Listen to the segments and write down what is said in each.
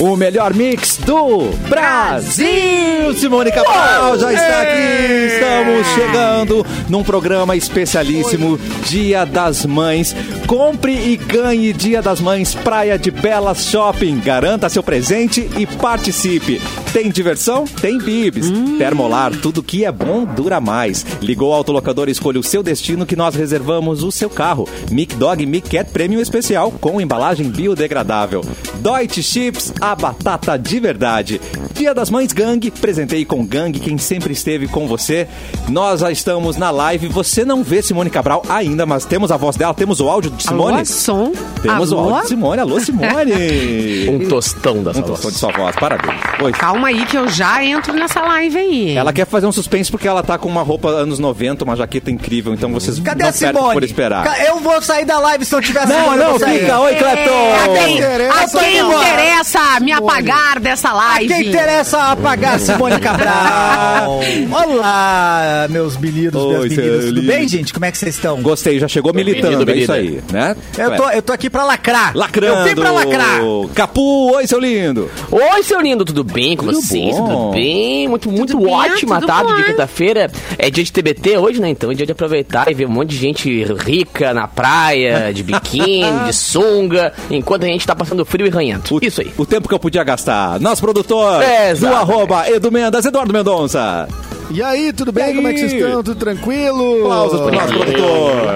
O melhor mix do Brasil! Simone Cabral já está aqui. Estamos chegando num programa especialíssimo, Dia das Mães. Compre e ganhe Dia das Mães Praia de Belas Shopping. Garanta seu presente e participe. Tem diversão? Tem bibs. Termolar, tudo que é bom dura mais. Ligou ao autolocador e escolha o seu destino que nós reservamos o seu carro. Mic Dog Mic Cat Premium Especial com embalagem biodegradável. Deutsche Chips, a batata de verdade. Dia das Mães Gang, presentei com Gang quem sempre esteve com você. Nós já estamos na live. Você não vê Simone Cabral ainda, mas temos a voz dela, temos o áudio Simone. Alô, som. Temos Alô? o áudio de Simone. Alô, Simone. Um tostão da um tostão de sua voz, parabéns. Oi. Calma aí que eu já entro nessa live aí. Ela quer fazer um suspense porque ela tá com uma roupa anos 90, uma jaqueta incrível, então vocês Cadê não a Simone? por esperar. Eu vou sair da live se não tiver Não, Simone, eu não, sair. fica. Oi, É, a quem, Clepton. interessa, a quem interessa me apagar dessa A live? quem interessa apagar Simone Cabral? Olá, meus meninos, Oi, minhas meninas. seu Tudo bem, gente? Como é que vocês estão? Gostei, já chegou militando, Menino, é isso aí, né? Eu tô, eu tô aqui pra lacrar. Lacrando. Eu vim pra lacrar. Capu, oi, seu lindo. Oi, seu lindo, tudo bem com Tudo vocês? bom. Tudo bem? Muito, muito bem, ótima tudo tarde de bom. quinta-feira. É dia de TBT hoje, né? Então é dia de aproveitar e ver um monte de gente rica na praia, de biquíni, de sunga, enquanto a gente tá passando frio e ranhento. Isso aí. O tempo que eu podia gastar. Nosso produtor É, do arroba Edu Mendas, Eduardo Mendonça. E aí, tudo bem? Aí? Como é que vocês estão? Tudo tranquilo? Aplausos pro nosso produtor.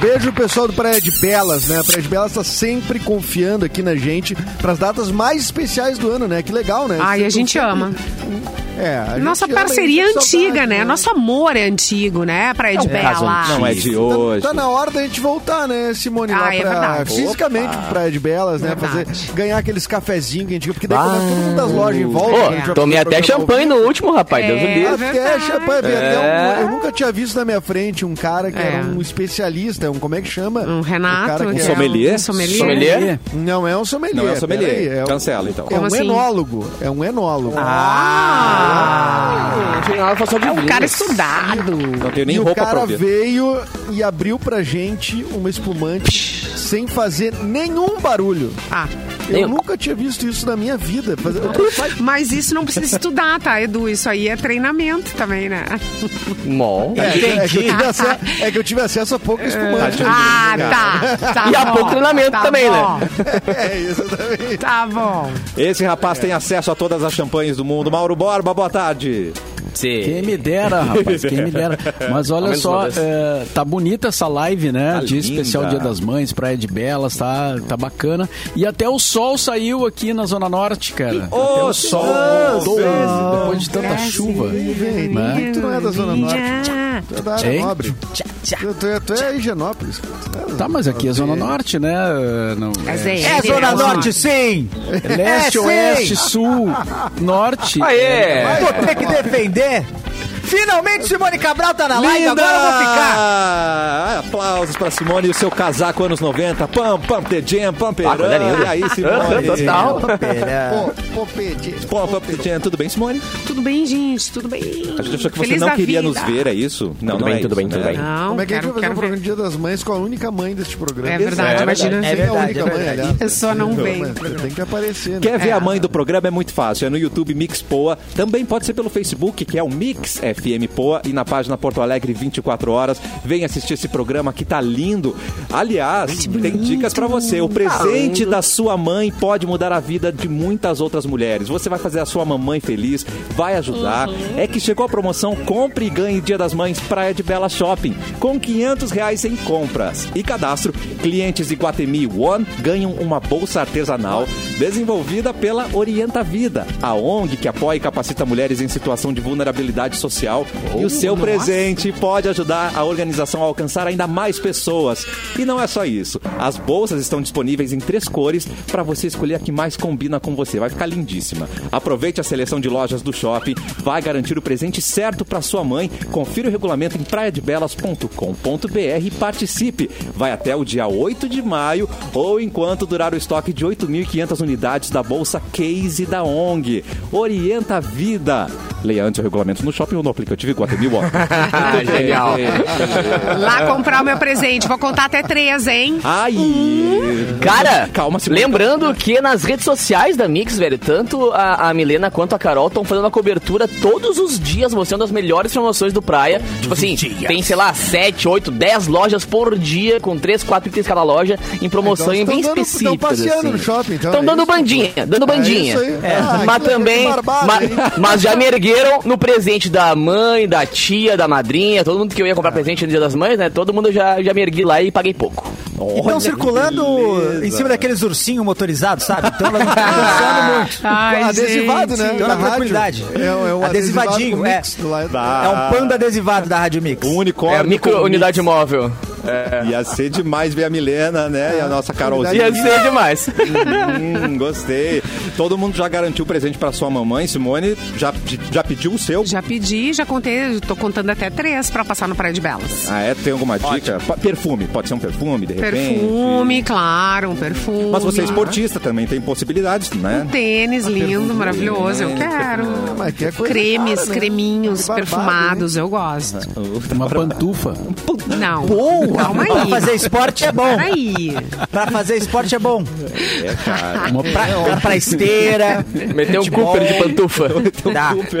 Beijo pessoal do Praia de Belas, né? A Praia de Belas tá sempre confiando aqui na gente pras datas mais especiais do ano, né? Que legal, né? Ai, a gente ama. sempre- É, a gente Nossa ama parceria sente antiga, saudade, né? Nosso amor é antigo, né? Praia de caso Bela. Não é de Tá, hoje. tá na hora da gente voltar, né, Simone? Ah, é pra. Fisicamente pra Praia de Belas, né? Fazer, ganhar aqueles cafezinhos que a gente... Porque daí começa todo mundo das lojas em volta. Ô, a gente vai tomei até champanhe no último, rapaz. Deus o É, livre. Até verdade. até É. um- eu nunca tinha visto na minha frente um cara que É. era um especialista, um como é que chama? Um Renato. O cara que que Um é sommelier? Um sommelier. Sommelier? Não é um sommelier. Não é um sommelier. peraí, é um- Cancela, então. É Como um assim? enólogo. É um enólogo. Ah! De É um cara estudado. Não tenho nem e o roupa pra cara veio e abriu pra gente uma espumante sem fazer nenhum barulho. Ah, Eu Nenhum. nunca tinha visto isso na minha vida. Eu mas isso não precisa estudar, tá, Edu? Isso aí é treinamento também, né? Mó. É, que- é que eu tive acesso, é que eu tive acesso a pouco espumante. Ah, tá. tá E há bom, pouco treinamento tá também, bom, É isso também. Tá bom. Esse rapaz tem acesso a todas as champanhes do mundo. Mauro Borba, boa tarde. Quem me dera, rapaz, quem me dera. Mas olha só, é, tá bonita essa live, né? Tá Dia linda. especial Dia das Mães, Praia de Belas, tá, tá bacana. E até o sol saiu aqui na Zona Norte, cara. até o sol voltou, depois de tanta chuva. Né? Tu não é da Zona Norte. Tu é da área nobre. Tu, tu é, tu é Higienópolis. Tá, mas aqui é Zona Norte, né? Não, Mas é, É Zona Norte, sim! leste, É, sim. oeste, sul, norte. Aê! Vou ter que defender. Finalmente Simone Cabral tá na live, agora eu vou ficar. Ah, Aplausos pra Simone e o seu casaco anos 90. Pam, pam, the jam, pam, Ah, coisa linda. E aí, Simone? Total. Pam, pam, jam. Tudo bem, Simone? Tudo bem, gente? Tudo bem? A gente achou que você Feliz não queria vida. nos ver, é isso? Não, Tudo não bem, é tudo bem, né? tudo bem. Não, Como é que a gente vai fazer um programa de Dia das Mães com a única mãe deste programa? É verdade, É imagina. É Você é a verdade, única é mãe, verdade. aliás. A pessoa não vem. Tem que aparecer, né? Quer ver É. a mãe do programa? É muito fácil. É no YouTube Mix Poa. Também pode ser pelo Facebook, que é o Mix FM Poa. E na página Porto Alegre 24 horas. Vem assistir esse programa que tá lindo. Aliás, tem dicas pra você. O presente da sua mãe pode mudar a vida de muitas outras mulheres. Você vai fazer a sua mamãe feliz, vai ajudar. É que chegou a promoção Compre e Ganhe Dia das Mães Praia de Bela Shopping. Com 500 reais em compras. E cadastro, clientes Iguatemi One ganham uma bolsa artesanal desenvolvida pela Orienta Vida, a ONG que apoia e capacita mulheres em situação de vulnerabilidade social. E o seu presente pode ajudar a organização a alcançar ainda mais pessoas. E não é só isso. As bolsas estão disponíveis em três cores para você escolher a que mais combina com você. Vai ficar lindíssima. Aproveite a seleção de lojas do shopping, vai garantir o presente certo para sua mãe. Confira o regulamento em praiadebelas.com.br e participe. Vai até o dia 8 de maio ou enquanto durar o estoque de 8.500 unidades da bolsa Case da ONG. Orienta a vida. Leia antes o regulamento no shopping ou no aplicativo Iguatemi Walk. Ah, Genial. Lá comprar o meu presente. Vou contar até três, hein? Ai! Cara, Calma, Simone. lembrando que nas redes sociais da Mix, velho, tanto a, a Milena quanto a Carol estão fazendo uma cobertura todos os dias, mostrando as melhores promoções do Praia. Tipo assim, tem, sei lá, 7, 8, 10 lojas por dia, com 3, 4 itens cada loja, em promoção Então, e bem dando- específicas. estão passeando assim. no shopping, então, Estão é dando isso? bandinha, dando bandinha. isso aí. Ah, mas também. que barbado, ma- hein? mas já me no presente da mãe, da tia, da madrinha, todo mundo que eu ia comprar presente no dia das mães, né? Todo mundo já, já me ergui lá e paguei pouco. Estão circulando em cima daqueles ursinhos motorizados, sabe? Então elas não estão dançando muito. Ai, adesivado, gente. né? Então, na tranquilidade. É, é um Adesivadinho, adesivado é. Tá. É um panda adesivado da Rádio Mix. Um É unicórnio. a micro unidade mix. móvel. Ia ser demais ver a Milena, né? E a nossa Carolzinha. Ia ser demais. Hum, gostei. Todo mundo já garantiu o presente pra sua mamãe, Simone. Já, já pediu o seu? Já pedi, já contei, tô contando até três pra passar no Praia de Belas. Ah, é? Tem alguma dica? Perfume. Pode ser um perfume, de repente. Perfume, claro, um perfume. Mas você é esportista também, tem possibilidades, né? Tênis lindo, maravilhoso, eu quero. Mas que é coisa Cremes, cara, né? creminhos, Que barbado, perfumados, eu gosto. Uma pantufa. Não, Boa! calma Pra aí. fazer esporte é bom. Aí. Pra fazer esporte é bom. É, cara. Uma Pra, pra, pra esteira. Meteu um Cooper de pantufa. Dá.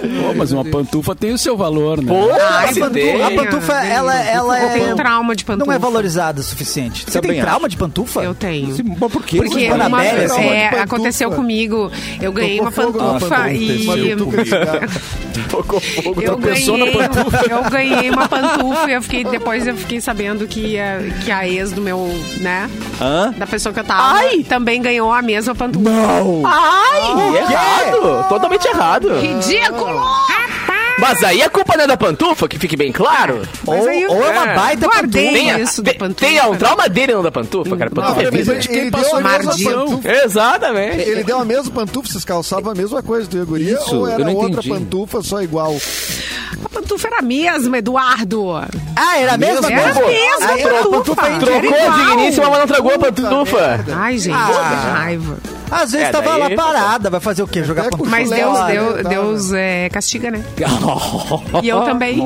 Pô, mas uma pantufa tem o seu valor, né? Pô, Ai, se pantufa. tem. A pantufa, ela, ela Eu tenho é. trauma de pantufa. Não é valorizada o suficiente. Você Também tem trauma de pantufa? Eu tenho. Mas por quê? Porque Você uma, na pele, assim, é, pantufa. aconteceu comigo. Eu ganhei uma pantufa pantufa. e. Uma pantufa. Tocou fogo. Eu tropeçou na ganhei, eu ganhei uma pantufa e eu fiquei, depois eu fiquei sabendo que a, que a ex do meu, né? Hã? Da pessoa que eu tava Ai! também ganhou a mesma pantufa. Ai, errado. Totalmente errado. Ridículo! Mas aí a culpa não é da pantufa, que fique bem claro. Ou, aí ou é uma É. baita Guardei. pantufa. Tem, a- isso da tem, pantufa. tem um trauma dele não da pantufa, cara. Pantufa Não, é vida. ele, ele passou a mesma pantufa. Exatamente. Ele deu a mesma pantufa, vocês calçavam a mesma coisa, tu e a guria? Isso, ou era eu não outra entendi. pantufa só igual? A pantufa era a mesma, Eduardo. Ah, era a mesma Era a pantufa? mesma Ah, era a pantufa. pantufa. Trocou a digníssima, mas não tragou a pantufa. Ai, gente, Ah. que raiva. Às vezes É, tava lá parada, vai fazer o quê? Jogar Até com? Mas Chulé, Deus, olha, Deus, tá, Deus é, castiga, né? E eu também.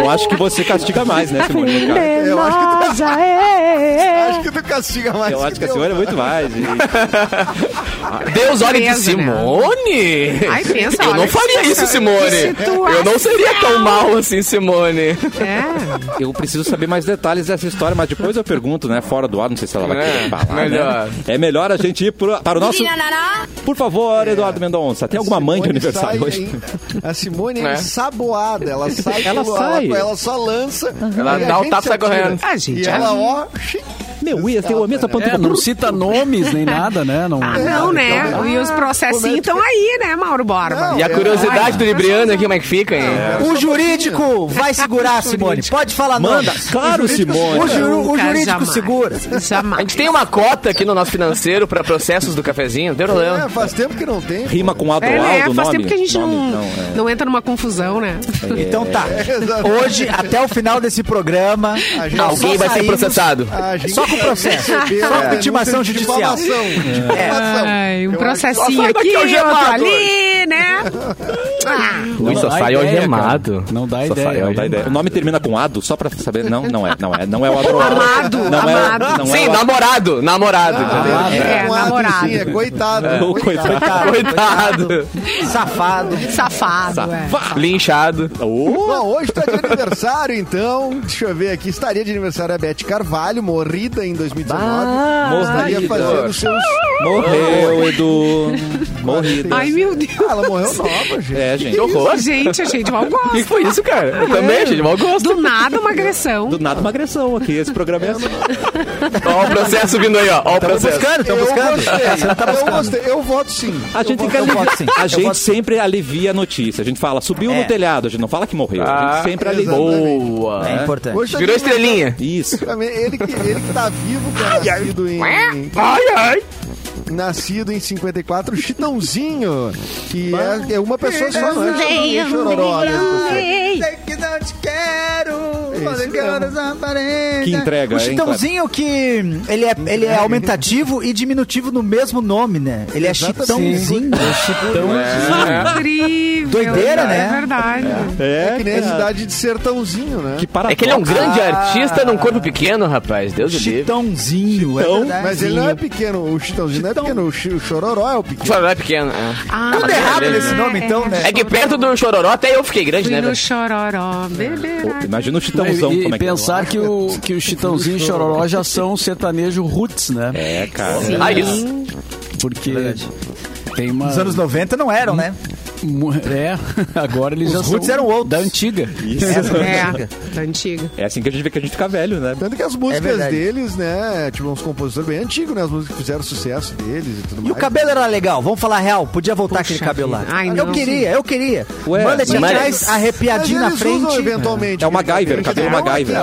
Eu acho que você castiga mais, né, Simone? cara? Eu acho que tu, é. acho que tu castiga mais. Eu acho que a senhora é muito mais. gente. Deus olha e Presa, né? Simone! Ai, pensa, Eu não faria isso, Simone. Eu não seria tão mal assim, Simone. É. Eu preciso saber mais detalhes dessa história, mas depois eu pergunto, né, fora do ar, não sei se ela vai É, querer falar, melhor. né? É melhor a gente ir pro- para o nosso... Por favor, Eduardo Mendonça, tem alguma mãe de Simone aniversário hoje? a Simone é, É. ensaboada. Ela sai. Ela sai. Ela, só lança. Ela dá o tapa e sai correndo. Ah, gente, E ela, ó. Meu, ia ter a mesma pantufa. É, não cita nomes nem nada, né? Não, Ah, não, né? então, e os ah, processinhos é que- estão aí, né, Mauro Borba? Não, E a curiosidade do Libriano aqui, como é que fica, hein? O jurídico vai segurar, Simone. Pode falar Manda, claro, Simone. O, juru- o jurídico jamais. segura. A gente tem uma cota aqui no nosso financeiro pra processos do cafezinho, não tem problema. É, faz tempo que não tem. Rima com É, Adroaldo, né? Faz nome? tempo que a gente Nome, não, então, é. não entra numa confusão, né? Então tá. Hoje, até o final desse programa, A gente- nós Alguém vai ser processado. A gente Só com processo. recebeu Só com denúncia intimação de judicial. Ai, um processinho aqui, outro ali, né? Ah, Ui, só sai algemado. Não dá Só ideia. sai Não dá ideia. O nome termina com Ado, só pra saber. Não, não é, não é. Não é o Adroaldo. Amado, não amado. É, não Sim, é o namorado, namorado. É, um ato, namorado. sim, é coitado. Coitado. Coitado. Safado. Safado, é. Linchado. Bom, hoje tá de aniversário, então. Deixa eu ver aqui. Estaria de aniversário a Beth Carvalho, morrida em 2019. Estaria morrida. fazendo seus. Morreu, Edu. Morrida. Ai, meu Deus. Ah, ela morreu nova, gente. É, gente. Que horror. Gente, achei de mau O que foi isso, cara? Eu também, de mau gosto. Do nada, uma agressão. Do nada uma agressão aqui. Esse programa é assim. Ó o processo vindo aí, ó. Ó o processo. Buscando, estão Eu buscando. gostei. Eu gostei. Eu voto sim. A gente, eu voto sim. a gente sempre alivia a notícia. A gente fala, subiu É. no telhado. A gente não fala que morreu. a Ah, gente sempre alivia. Boa. É importante. Tá Virou estrelinha. Isso. Também, Ele que, ele que tá vivo, que é nascido em, Ai, ai. nascido em 54, Chitãozinho, que é, é uma pessoa só, não é? Chitãozinho Chororó, né? Sei que não te quero. Mesmo. Que entrega, O hein, Chitãozinho que ele é, ele é aumentativo e diminutivo no mesmo nome, né? Ele é Exatamente. Chitãozinho. Incrível. Doideira, né? É verdade. É que nem a cara. cidade de Sertãozinho, né? Que paradoxo. É que ele é um grande Ah. artista num corpo pequeno, rapaz. Deus do livre. Chitãozinho, é verdade. Mas ele não é pequeno, o Chitãozinho não é pequeno, o, o Chororó é o pequeno. Chororó é pequeno. É. Ah, Tudo errado é, nesse nome, então, né? É que perto do Chororó até eu fiquei grande, Fui né? no chororó, beberá. Imagina o Chitãozão e, e é que pensar que o, que o Chitãozinho e Chororó já são sertanejo roots, né? é, cara. Ah, isso. Porque tem uma... Nos anos 90 não eram, né? É, agora eles Os já roots são eram outros. da antiga. É, da antiga. É assim que a gente vê que a gente fica velho, né? Tanto que as músicas verdade. deles, né? Tipo, uns compositores bem antigos, né? As músicas que fizeram sucesso deles e tudo E mais. o cabelo era legal, vamos falar real. Podia voltar Puxa aquele cabelo lá. vida. Ai, eu não, queria, eu queria. Ué, Mullet mas- atrás, arrepiadinho na Mas eles usam frente. eventualmente. É o aquele MacGyver, cabelo MacGyver.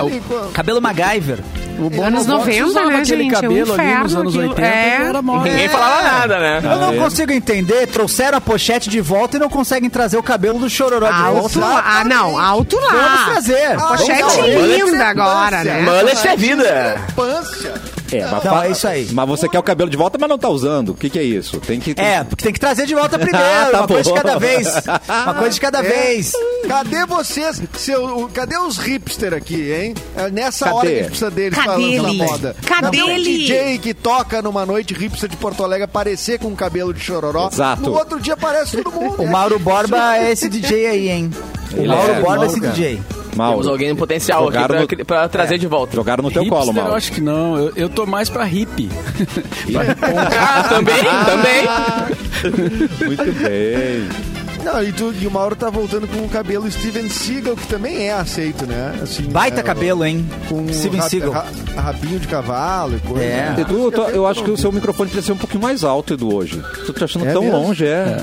Cabelo MacGyver. O Bono Anos Vox 90, usava né, aquele gente? É cabelo ali nos anos aquilo. 80 É. e era moda. Ninguém falava nada, né? Eu não é. consigo entender, trouxeram a pochete de volta e não conseguem trazer o cabelo do chororó de volta. lá. Ah, não, alto Vamos lá. trazer. Pochete Vamos trazer. linda agora, né? Mullet é vida. Pância. É, mas, Não, é isso aí. mas você quer o cabelo de volta, mas não tá usando. O que, que é isso? Tem que. É, porque tem que trazer de volta primeiro, Ah, tá uma coisa de bom. cada vez. Uma coisa de cada É. vez. Cadê vocês? Seu, o- cadê os hipster aqui, hein? É nessa Cadê? hora que a gente precisa deles Cadê lançar ele? moda. Cadê Cadê um ele? DJ que toca numa noite hipster de Porto Alegre aparecer com um cabelo de chororó? Exato. No outro dia aparece todo mundo. O Mauro Borba é esse DJ aí, hein? O Ele Mauro é, Borba é esse DJ. Mauro. Temos alguém em potencial aqui Jogaram pra, no- pra trazer de volta. Jogaram no teu Hipster, colo, eu Mauro. acho que não. Eu, eu tô mais pra hippie. Pra hiponga. Ah, também, também. Muito bem. Não, e, tu- e o Mauro tá voltando com o cabelo Steven Seagal, que também é aceito, né? Assim, Baita é, cabelo, hein? Com Steven Seagal. ra- rabinho de cavalo e coisa. É. né? Edu, eu, tô- eu acho que o seu microfone precisa ser um pouquinho mais alto, Edu, hoje. Tô te achando É tão mesmo? longe, é.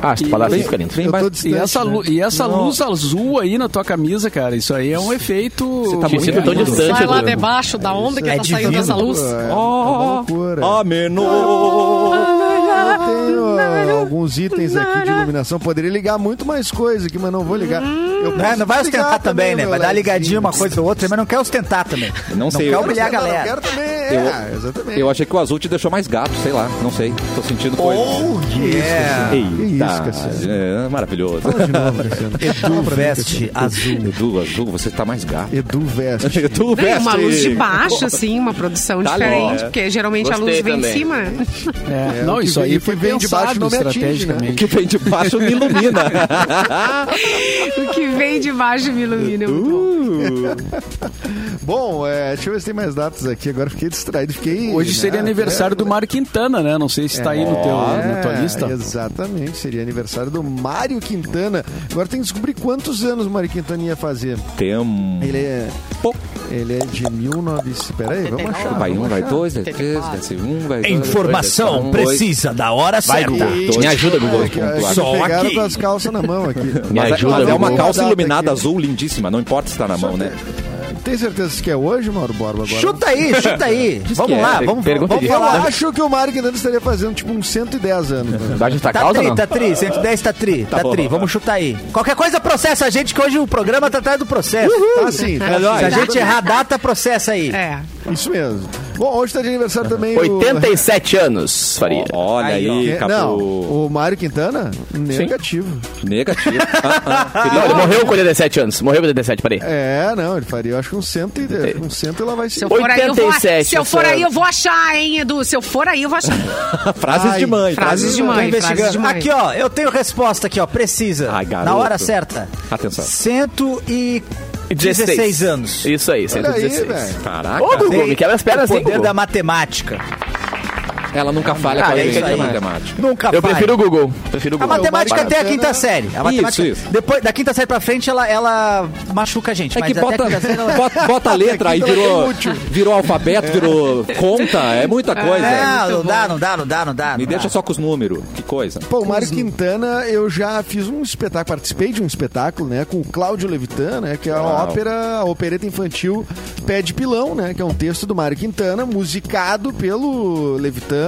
Ah, se tu falar assim, fica lindo. Vem mais- tô E distante, essa, né? e essa Não. luz azul aí na tua camisa, cara, isso aí é um efeito. tá Me muito tão distante, Sai lá debaixo da onda que É tá saindo divino. essa luz. É, Oh, loucura. a alguns itens aqui de iluminação. Poderia ligar muito mais coisa aqui, mas não vou ligar. Eu posso Não vai ostentar também, né? Vai dar ligadinha uma coisa ou outra, mas não quer ostentar também. Não sei, quer eu- humilhar a Não, galera. Eu quero também, Eu- é, exatamente. Eu achei que o azul te deixou mais gato, sei lá, não sei. Tô sentindo coisa. Oh, yeah. Eita, Que isso, Cassiano. é, maravilhoso. Fala de novo, Cassiano. Edu veste azul. Edu, azul, você tá mais gato. Edu Veste. Edu Bem, veste. uma luz de baixo, assim, uma produção Tá diferente, porque geralmente a Gostei luz vem também. em cima. É, É, não, isso aí foi vem de baixo pensado não né? O estrategicamente. que vem de baixo me ilumina. O que vem de baixo me ilumina. é muito bom. É, deixa eu ver se tem mais datas aqui. Agora fiquei distraído. Fiquei, Hoje seria né, aniversário do Mário Quintana, né? Não sei se tá aí no teu, na tua É, lista. Exatamente, seria aniversário do Mário Quintana. Agora tem que descobrir quantos anos o Mário Quintana ia fazer. Tem um. Ele é. Pô. Ele é de 1900. Peraí, vamos achar. Vai um, vai dois, vai três, vai um, vai dois. Informação dois. precisa da hora Vai, certa. Me ajuda, Google. É, é, Só pegaram aqui. com as calças na mão aqui. Me Mas, é- ajuda, mas é uma calça iluminada aqui. azul lindíssima, não importa se tá na mão, né? Tem certeza que é hoje, Mauro Borba? Agora? Chuta aí, chuta aí. Vamos é. lá, vamos, Pergunta vamos de- Eu falar. acho que o Mário Quintana estaria fazendo tipo uns 110 anos. né? A Tá ou tri, não? tá tri, 110 tá tri, tá, bom. tri, vamos chutar aí. Qualquer coisa processa a gente, que hoje o programa tá atrás do processo. Tá sim, tá É nóis. Se a gente errar a data, processa aí. É. Isso mesmo. Bom, hoje tá de aniversário também o... 87 anos, Faria. Olha Aí, aí, Capu. Não, o Mário Quintana, negativo. Negativo. Ah, ah, Não, ele morreu com 87 anos. Morreu com 87, peraí. É, não, ele faria, eu acho que uns 100 e, uns 100 ela vai Se ser. eu for aí, eu vou, 87 se eu for aí, eu vou achar, hein, Edu? Se eu for aí, eu vou achar. frases Ai, de mãe. Frases de mãe, frases de investigando. mãe. Aqui, ó, eu tenho resposta aqui, ó, precisa. Ai, na hora certa. Atenção. 116 anos. Isso aí, Olha aí, 116. velho. Caraca. Ô, Google, me quebra as pernas o assim, poder Google. da matemática. Ela nunca falha Ah, com a é gente isso aí. na matemática. Nunca Eu falha. prefiro o Google. Prefiro o A Google. matemática até a quinta série. A matemática, Isso, isso. Depois, da quinta série pra frente, ela, ela machuca a gente. É mas que até bota, a quinta série ela... bota, bota a letra, aí ela é virou, virou alfabeto, virou conta, é muita coisa. Não, não dá, não dá, não dá, não dá. Me não deixa dá. só com os números, que coisa. Pô, o Mário Quintana, eu já fiz um espetáculo, participei de um espetáculo, né, com o Cláudio Levitan, né, que é a Uau. ópera, a opereta infantil Pé de Pilão, né, que é um texto do Mário Quintana, musicado pelo Levitan,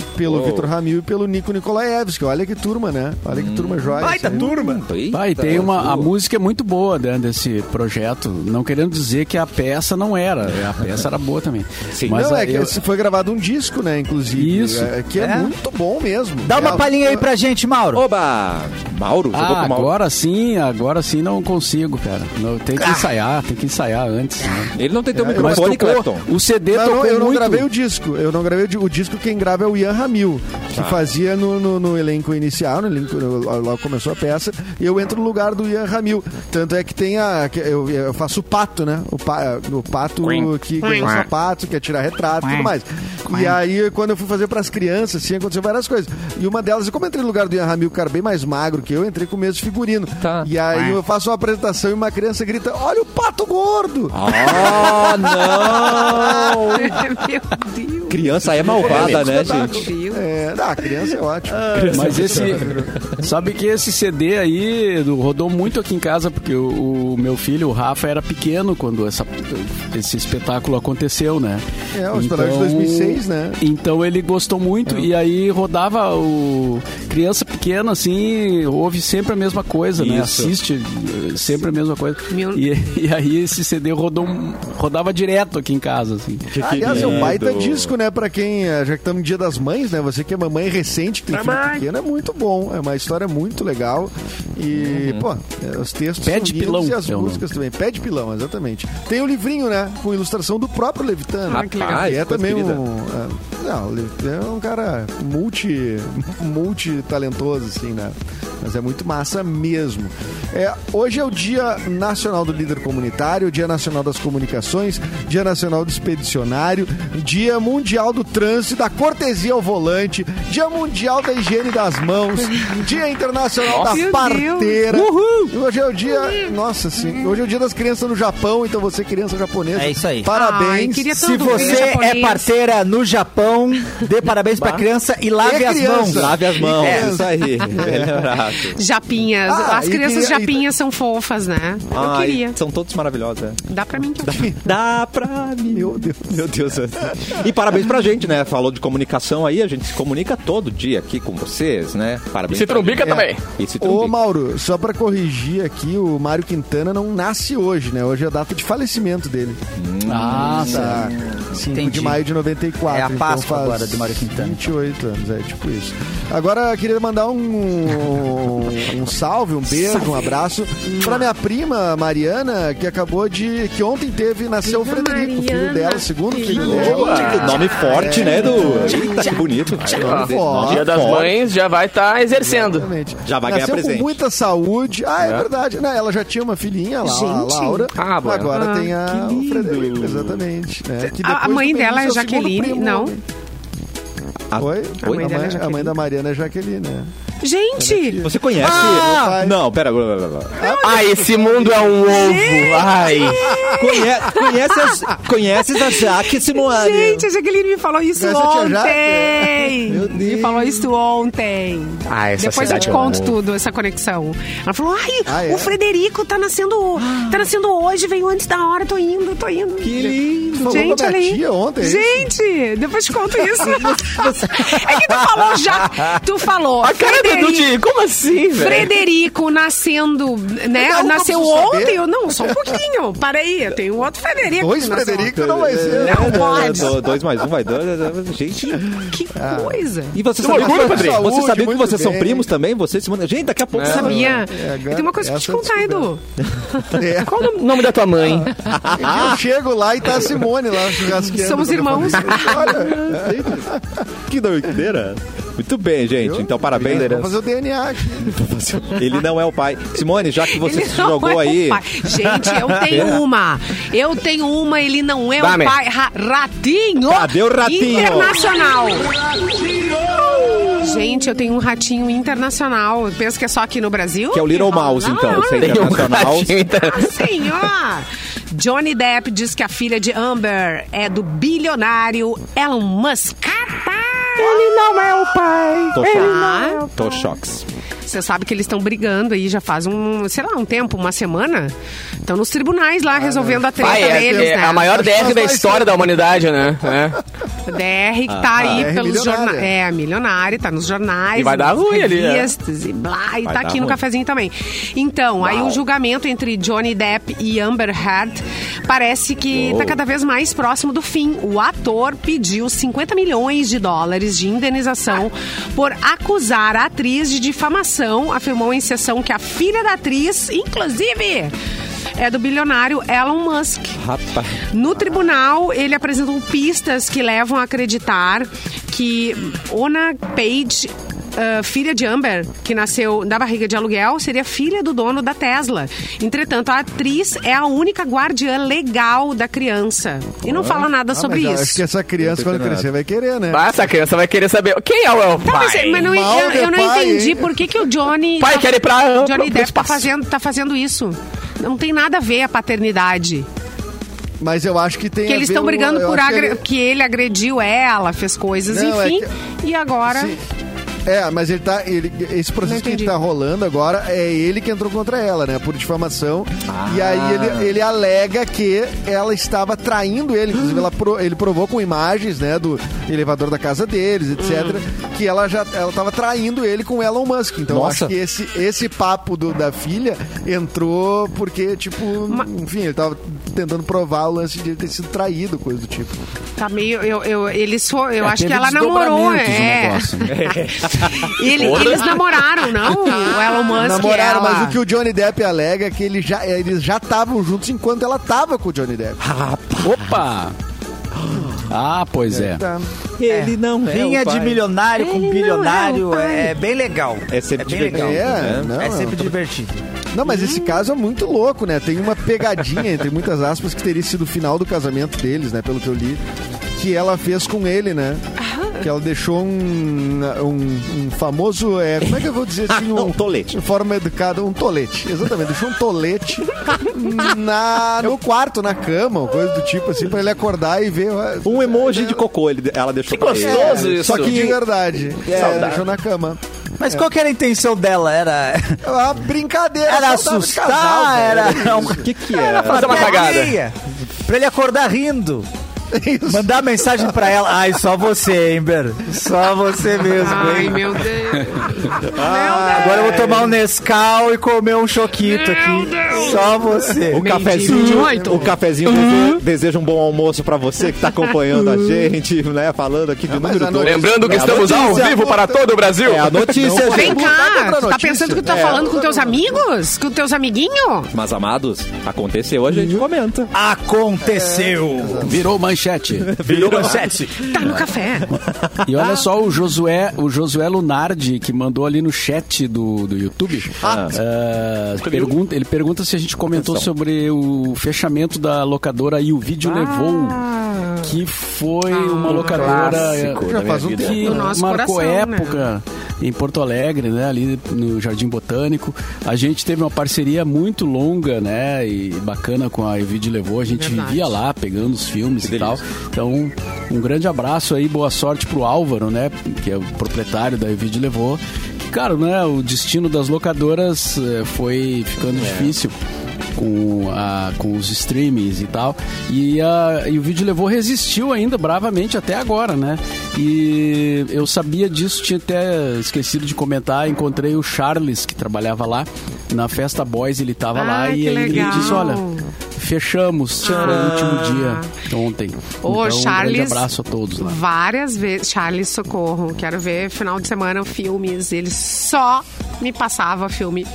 pelo Oh. Vitor Ramil e pelo Nico Nikolaevski. Olha que turma, né? Olha que turma joia. Baita aí. turma. Eita, Vai, tem uma, a música é muito boa dentro desse projeto. Não querendo dizer que a peça não era. A peça era boa também. Sim. Mas Não, a- é que eu- esse foi gravado um disco, né? Inclusive. Isso. É, que é, É. muito bom mesmo. Dá uma É, palhinha aí pra gente, Mauro. Oba! Mauro, Ah, com o Mauro. agora sim, agora sim não consigo, cara. Não, tem que ensaiar, tem que ensaiar antes. Né? Ele não tem teu É, microfone, Clepton. o CD Não, tocou não, eu não muito. gravei o disco. Eu não gravei o disco. Quem grava é o Ian Ramil, que fazia no, no- no elenco inicial, no elenco, no- lá começou a peça, e eu entro no lugar do Ian Ramil. Tanto é que tem a. que eu, eu faço o pato, né? O, pa, o pato que ganhou sapato, quer tirar retrato e tudo mais. E aí, quando eu fui fazer pras crianças, assim, aconteceu várias coisas. E uma delas, como eu entrei no lugar do Ian Ramil, o cara bem mais magro que eu, eu entrei com o mesmo figurino. Tá. E aí eu faço uma apresentação e uma criança grita: Olha o pato gordo! Ah, não! Meu Deus. Criança é malvada, né, gente? Deus. É, ah, a criança é ótimo. Mas esse. Sabe que esse CD aí do- rodou muito aqui em casa, porque o, o meu filho, o Rafa, era pequeno quando essa, esse espetáculo aconteceu, né? É, o espetáculo de 2006, né? Então ele gostou muito e aí rodava o. Criança pequena, assim, ouve sempre a mesma coisa, né? Isso. Assiste eh, sempre a mesma coisa. Meu- E, e aí esse CD rodou, rodava direto aqui em casa, assim. Aliás, é um baita disco, né? Pra quem, eh, já que estamos no Dia das Mães, né? Você que é mamãe recente, que tem filho pequeno, é muito bom. É uma história muito legal. E, pô, é, os textos Pé de pilão, e as músicas também. Pé de pilão, exatamente. Tem o livrinho, né? Com ilustração do próprio Levitano. Ah, que legal. Que é também querida. um... é, não, o Levitano é um cara multi, multi talentoso, assim, né? Mas é muito massa mesmo. É, hoje é o Dia Nacional do Líder Comunitário, Dia Nacional das Comunicações, Dia Nacional do Expedicionário, Dia Mundial do Trânsito, da Cortesia ao Volante, Dia Mundial da Higiene das Mãos, Dia Internacional da Meu Parteira. Hoje é o dia. Nossa, sim. Hoje é o dia das crianças no Japão, então você, criança japonesa. É isso aí. Ai, Parabéns. queria Se você é parteira no Japão, dê parabéns pra criança e lave É as criança. mãos. Lave as mãos, É. isso aí. Lembrado. Japinhas. Ah, As e crianças queria- japinhas são fofas, né? Eu Ai, queria. São todos maravilhosos, é. Dá pra mim que eu Dá pra mim. Meu Deus. Meu Deus. E parabéns pra gente, né? Falou de comunicação aí, a gente se comunica todo dia aqui com vocês, né? Parabéns. E se trumbica também. E se Ô, trumbica. Mauro, só pra corrigir aqui, o Mário Quintana não nasce hoje, né? Hoje é a data de falecimento dele. Ah, Tá. 5 de Entendi. maio de 94. É a então Páscoa faz agora do Mário Quintana. 28 anos, é tipo isso. Agora, eu queria mandar um, um salve, um beijo, um abraço pra minha prima Mariana, que acabou de. que ontem teve, nasceu o Frederico, o filho Mariana, dela, segundo filho filho dela. Que nome forte, né, Edu? Eita, que bonito. Ó, Dia das forte. Mães já vai estar exercendo. Exatamente. Já vai ganhar Nasceu presente. com muita saúde. Ah, é, verdade. Né? Ela já tinha uma filhinha lá, a Gente. Laura. Ah, bom. Agora Ah, tem a, o. Frederico, exatamente. né? Que A- a depois mãe dela é Jaqueline? primo, Não. homem. A- Oi? A mãe a, dela é mãe, a mãe da Mariana é Jaqueline, né? Gente! Você conhece? Ah! Não, pera. blá, blá, blá. Ah, esse mundo é um ovo. Ai. Conhe- conhece as, conheces a Jaque Simoane? Gente, a Jaqueline me falou isso Conhece ontem. Meu Me Deus. falou isso ontem. Ah, essa Depois eu te é conto tudo, essa conexão. Ela falou, ai, Ah, é? o Frederico tá nascendo, tá nascendo hoje, veio antes da hora, tô indo, tô indo. Que lindo. Falou Gente, com a olha minha aí. tia ontem, é isso? Gente, depois te conto isso. é que tu falou já. Tu falou. A cara do como assim, velho? Frederico nascendo, né? Não, Nasceu ontem. Eu, não, só um pouquinho. Parei, eu tenho outro Frederico. Dois Frederico não vai ser. Não É, pode. do- Dois mais um vai dois. Gente. Que coisa. E você sabia, orgulho, que, Padrinho. você Saúde, sabia que vocês são primos também? Você, Simone? Gente, daqui a pouco. É. Sabia? É, agora- tenho uma coisa pra te contar, Edu. É. Qual o nome da tua mãe? Eu chego lá e tá a Simone lá churrasqueando. Somos irmãos. Olha, Que doideira. Muito bem, gente. Então, parabéns. vamos fazer o DNA aqui. Ele não é o pai. Simone, já que você Ele se não jogou é o aí. pai. Gente, eu tenho uma. Eu tenho uma, ele não é Dá-me. o pai. Ra- ratinho. Cadê o ratinho? Internacional. Gente, eu tenho um ratinho internacional. Eu penso que é só aqui no Brasil. Que é o Little Mouse, Não, então. não, Você é Tem um Assim, ó. Johnny Depp diz que a filha de Amber é do bilionário Elon Musk. Ele não é o pai. Tô Ah, choques. Tô choques. Você sabe que eles estão brigando aí já faz um, sei lá, um tempo, uma semana. Estão nos tribunais lá resolvendo a treta Pai, é, deles, é né? a maior DR da história da humanidade, né? É. DR que tá aí DR pelos milionária. jornais. É, milionário, tá nos jornais. E vai dar ruim ali, né? revistas e blá, e Vai tá aqui no ruim. cafezinho também. Então, aí o julgamento entre Johnny Depp e Amber Heard parece que tá cada vez mais próximo do fim. O ator pediu 50 milhões de dólares de indenização por acusar a atriz de difamação, afirmou em sessão que a filha da atriz, inclusive, é do bilionário Elon Musk. Rapaz. No tribunal, ele apresentou pistas que levam a acreditar que Ona Page, ah, filha de Amber, que nasceu da barriga de aluguel, seria filha do dono da Tesla. Entretanto, a atriz é a única guardiã legal da criança. E não fala nada Ah, sobre mas isso. Acho que essa criança, quando crescer, vai querer, né? Ah, essa criança vai querer saber quem é o meu Tá, pai. mas, mas não, Mal eu, de eu não pai, entendi hein? por que, que o Johnny. Pai quer ir pra- Johnny pro- pro Depp tá espaço. fazendo, tá fazendo isso. Não tem nada a ver a paternidade. Mas eu acho que tem Que a eles estão brigando eu por acho que agre... ele- que ele agrediu ela, fez coisas, Não, é enfim. que- E agora. Sim. É, mas ele tá. Ele, esse processo que tá rolando agora é ele que entrou contra ela, né? Por difamação. E aí Ah. ele, ele alega que ela estava traindo ele. Inclusive, ela pro- ele provou com imagens, né? Do elevador da casa deles, etc. Hum. Que ela já ela tava traindo ele com Elon Musk. Então eu Nossa. acho que esse, esse papo do- da filha entrou porque, tipo, enfim, ele tava tentando provar o lance de ele ter sido traído, coisa do tipo. Tá meio. Eu, eu, eles for, eu É, acho que ela namorou. É. negócio, né? Ele- eles namoraram, não? O Elon Musk. e Namoraram, ela. mas o que o Johnny Depp alega é que ele já, eles já estavam juntos enquanto ela tava com o Johnny Depp. Opa! Ah, pois é. Tá. Ele não é pai. de milionário com Ele não é bilionário pai. é bem legal. É sempre bem divertido, legal. É, né? não, É sempre divertido. Não, mas esse caso é muito louco, né? Tem uma pegadinha, entre muitas aspas, que teria sido o final do casamento deles, né? Pelo que eu li. Que ela fez com ele, né? Que ela deixou um, um, um famoso. É, como é que eu vou dizer assim? Um tolete. De forma educada, um tolete. Exatamente, deixou um tolete na, no quarto, na cama, ou coisa do tipo, assim, pra ele acordar e ver. ó, Um emoji de cocô ele, ela deixou pra ele. gostoso isso. Só que de verdade. É, deixou na cama. Mas qual que era a intenção dela? Era, É uma brincadeira. era assustar? casal, era um... O que que era? Fazer uma cagada. Pra ele acordar rindo. Mandar mensagem pra ela. Ai, só você, Ember. Só você mesmo, Ai, hein? meu Deus. Agora eu vou tomar um Nescau e comer um choquito aqui. Só você. O cafezinho, o cafezinho deseja, deseja um bom almoço pra você que tá acompanhando a gente, né? Falando aqui de mas número a dois. notícia- Lembrando que É estamos ao vivo para todo o Brasil. É a notícia, Vem gente. Contar cá, tu tá pensando que tu tá É. falando com teus amigos? Com teus amiguinhos? Mas, amados, aconteceu, a gente comenta. Aconteceu. Virou manchete. Virou manchete. Tá no café. E olha só o Josué, o Josué Lunardi, que mandou ali no chat do, do YouTube. Ah. ah, pergunta, ele pergunta se a gente comentou sobre o fechamento da locadora e o vídeo levou. Que foi uma locadora eh, um que marcou coração, época em Porto Alegre, né? Ali no Jardim Botânico. A gente teve uma parceria muito longa, né? E bacana com a Evide Levou. A gente Verdade. vivia lá pegando os filmes Que e tal. delícia. Então, um grande abraço aí, boa sorte pro Álvaro, né? Que é o proprietário da Evide Levou. Cara, né? O destino das locadoras eh, foi ficando difícil. Com, a, com os streamings e tal. E, a, e o vídeo levou resistiu ainda bravamente até agora, né? E eu sabia disso, tinha até esquecido de comentar. Encontrei o Charles, que trabalhava lá, na Festa Boys, ele tava lá Ai, e ele legal. disse: Olha, fechamos, foi o último dia ontem. Ô, então, um Charles. grande abraço a todos lá. Várias vezes. Charles Socorro. Quero ver final de semana filmes. Ele só me passava filme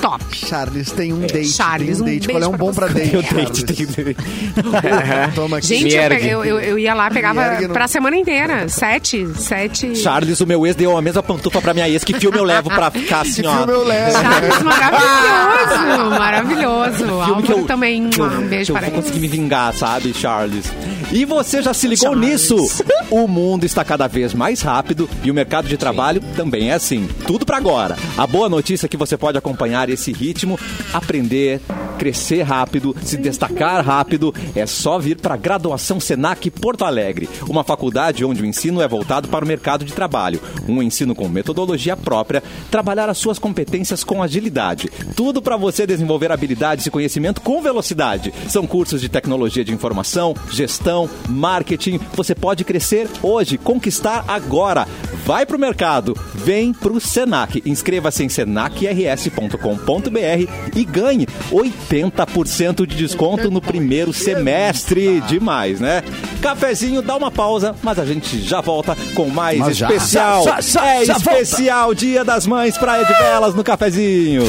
top. Charles tem um date. Charles, tem um um date. Qual é um bom pra date? Eu tenho, Charles? tenho, Toma aqui. Gente, eu, eu, eu, eu ia lá, pegava não- pra semana inteira. Sete. Sete. Charles, o meu ex, deu a mesma pantufa pra minha ex. Que filme eu levo pra ficar assim, Que ó? filme eu levo? Charles maravilhoso. Maravilhoso. Filme que Álvaro eu, também. que eu- Um beijo que eu para vou conseguir me vingar, sabe, Charles? E você já se ligou Charles. nisso? O mundo está cada vez mais rápido e o mercado de trabalho também é assim. Tudo pra agora. A boa notícia é que você pode acompanhar esse ritmo, aprender crescer rápido, se destacar rápido, é só vir para a graduação Senac Porto Alegre, uma faculdade onde o ensino é voltado para o mercado de trabalho, um ensino com metodologia própria, trabalhar as suas competências com agilidade. Tudo para você desenvolver habilidades e conhecimento com velocidade. São cursos de tecnologia de informação, gestão, marketing. Você pode crescer hoje, conquistar agora. Vai pro mercado, vem pro Senac. Inscreva-se em senacrs.com.br e ganhe 80% de desconto no primeiro semestre. Demais, né? Cafezinho, dá uma pausa, mas a gente já volta com mais Mas já. especial. Já, já, é já volta. especial Dia das Mães Praia de Belas no cafezinho.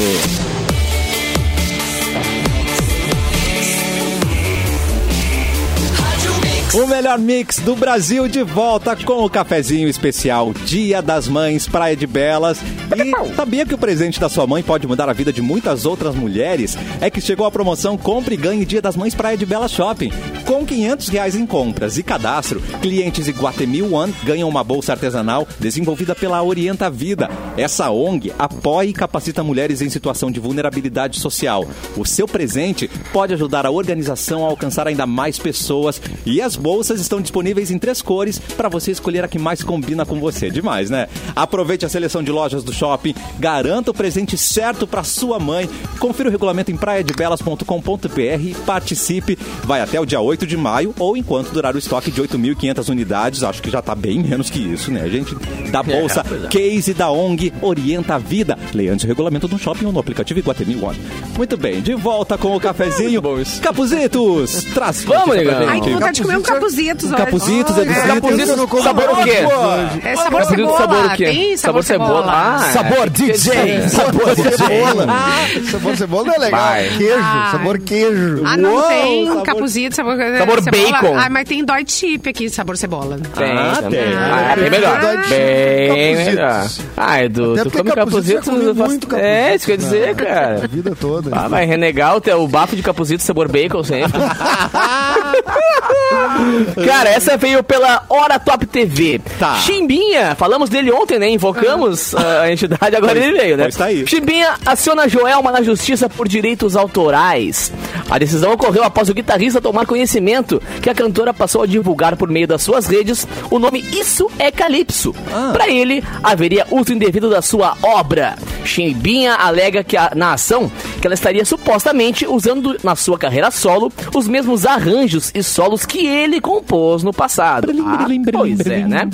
O melhor mix do Brasil de volta com o cafezinho especial Dia das Mães Praia de Belas. E sabia que o presente da sua mãe pode mudar a vida de muitas outras mulheres? É que chegou a promoção Compre e Ganhe Dia das Mães Praia de Belas Shopping. Com 500 reais em compras e cadastro, clientes Iguatemi One ganham uma bolsa artesanal desenvolvida pela Orienta Vida. Essa ONG apoia e capacita mulheres em situação de vulnerabilidade social. O seu presente pode ajudar a organização a alcançar ainda mais pessoas e as bolsas estão disponíveis em três cores para você escolher a que mais combina com você. Demais, né? Aproveite a seleção de lojas do shopping, garanta o presente certo para sua mãe. Confira o regulamento em praiadebelas.com.br e participe. Vai até o dia 8 de maio ou enquanto durar o estoque de 8.500 unidades. Acho que já tá bem menos que isso, né, gente? Da bolsa pois é. Case da ONG Orienta a Vida. Leia antes o regulamento no shopping ou no aplicativo Iguatemi One. Muito bem, de volta com o cafezinho. Capuzitos, traz Vamos, pra negão. Ai, que gente. vontade de comer um capuzitos. Capuzitos, é Ai, Capuzitos, não sabor o quê? É sabor Capuzitos, cebola. sabor o quê? Tem sabor, cebola. Ah, é. Sabor DJ. Sabor Cebola. Sabor cebola não é legal. Vai. Queijo, Ah. sabor queijo. Ah, não Uou, tem sabor- capuzito, sabor, Sabor cebola. bacon. Ah, mas tem dói chip aqui, sabor cebola. Tem, Ah, tem. Ah, é bem melhor. Ah, Bem Capuzitos. melhor. Ah, Edu, Até tu come capuzitos capuzitos. É, capuzitos, isso que eu ia dizer, né? A cara. vida toda. Ah, vai renegar o, bafo de capuzito sabor bacon sempre. Cara, essa veio pela Hora Top TV. Tá. Chimbinha, falamos dele ontem, né? Invocamos ah, a entidade, agora ele veio, né? pois tá aí. Chimbinha aciona Joelma na justiça por direitos autorais. A decisão ocorreu após o guitarrista tomar conhecimento que a cantora passou a divulgar por meio das suas redes o nome Isso é Calypso. Pra ele, haveria uso indevido da sua obra. Chimbinha alega que a- na ação que ela estaria supostamente usando na sua carreira solo os mesmos arranjos e solos que ele compôs no passado. Ah, pois é, né?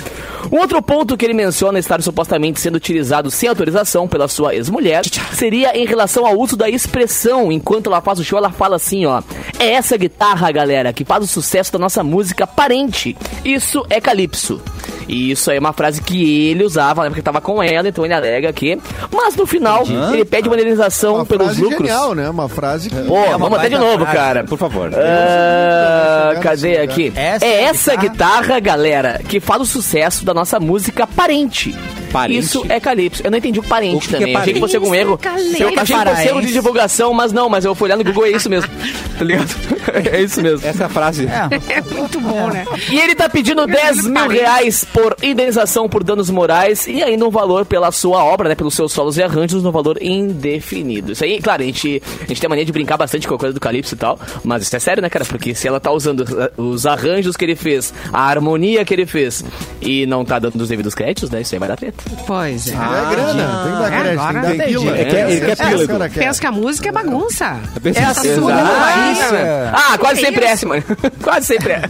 Um outro ponto que ele menciona estar supostamente sendo utilizado sem autorização pela sua ex-mulher seria em relação ao uso da expressão. Enquanto ela faz o show, ela fala assim, ó. É essa guitarra, galera, que faz o sucesso da nossa música parente. Isso é calypso. E isso aí é uma frase que ele usava na época que tava com ela, então ele alega que. Mas no final, ele pede uma indenização Uma pelos frase lucros. genial, né? Uma frase que... Pô, vamos até de novo, frase. cara. Por favor. Chegar cadê aqui? Essa é é essa guitarra, galera, que faz o sucesso da nossa música Parente. Parente? Isso é Calypso. Eu não entendi o parente O que que é também. achei que fosse algum erro. Calypso. Eu achei que fosse erro de divulgação, mas não, mas eu fui olhar no Google e é isso mesmo. Tá ligado? É isso mesmo. Essa é a frase. É muito bom, né? E ele tá pedindo 10 mil parente. reais por indenização por danos morais e ainda um valor pela sua obra, né? Pelos seus solos e arranjos, no valor indefinido. Isso aí, claro, a gente, a gente tem a mania de brincar bastante com a coisa do Calypso e tal, mas isso é sério, né, cara? Porque se ela tá usando os arranjos que ele fez, a harmonia que ele fez e não tá dando os devidos créditos, né? Isso aí vai dar treta. Pois é. É grana, tem que dar É, crédito, agora tem que dar entendi. pila. É que- ele quer Essa pila, o cara quer. Pensa que a música é bagunça. É a segunda notícia. Ah, quase Que sempre é, isso? Simone. quase sempre é.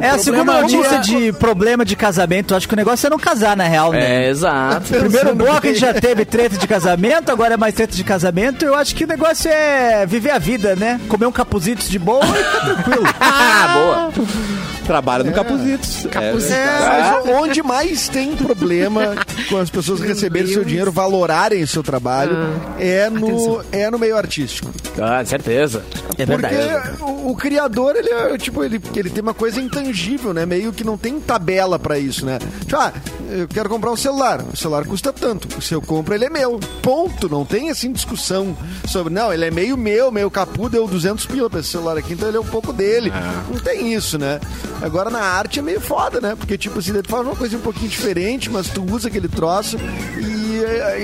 É a segunda Problema notícia de problema de casamento. Acho que o negócio é não casar, na real, né? É, exato. Primeiro bloco a gente já teve treta de casamento, agora é mais treta de casamento. Eu acho que o negócio é viver a vida, né? Comer um capuzitos de boa e ficar tranquilo. Ah, boa. Trabalha no Capuzitos. Capuzitos. É, mas onde mais tem problema com as pessoas receberem seu dinheiro, valorarem o seu trabalho, é, no, é no meio artístico. Ah, certeza. É verdade. Porque o, o criador, ele é, tipo, ele, ele tem uma coisa intangível, né? Meio que não tem tabela pra isso, né? Tipo, ah, eu quero comprar um celular. O celular custa tanto. Se eu compro, ele é meu. Ponto. Não tem, assim, discussão sobre, não, ele é meio meu, meio capu, deu 200 pila pra esse celular aqui, então ele é um pouco dele. Não tem isso, né? Agora, na arte é meio foda, né? Porque, tipo assim, ele faz uma coisa um pouquinho diferente, mas tu usa aquele troço e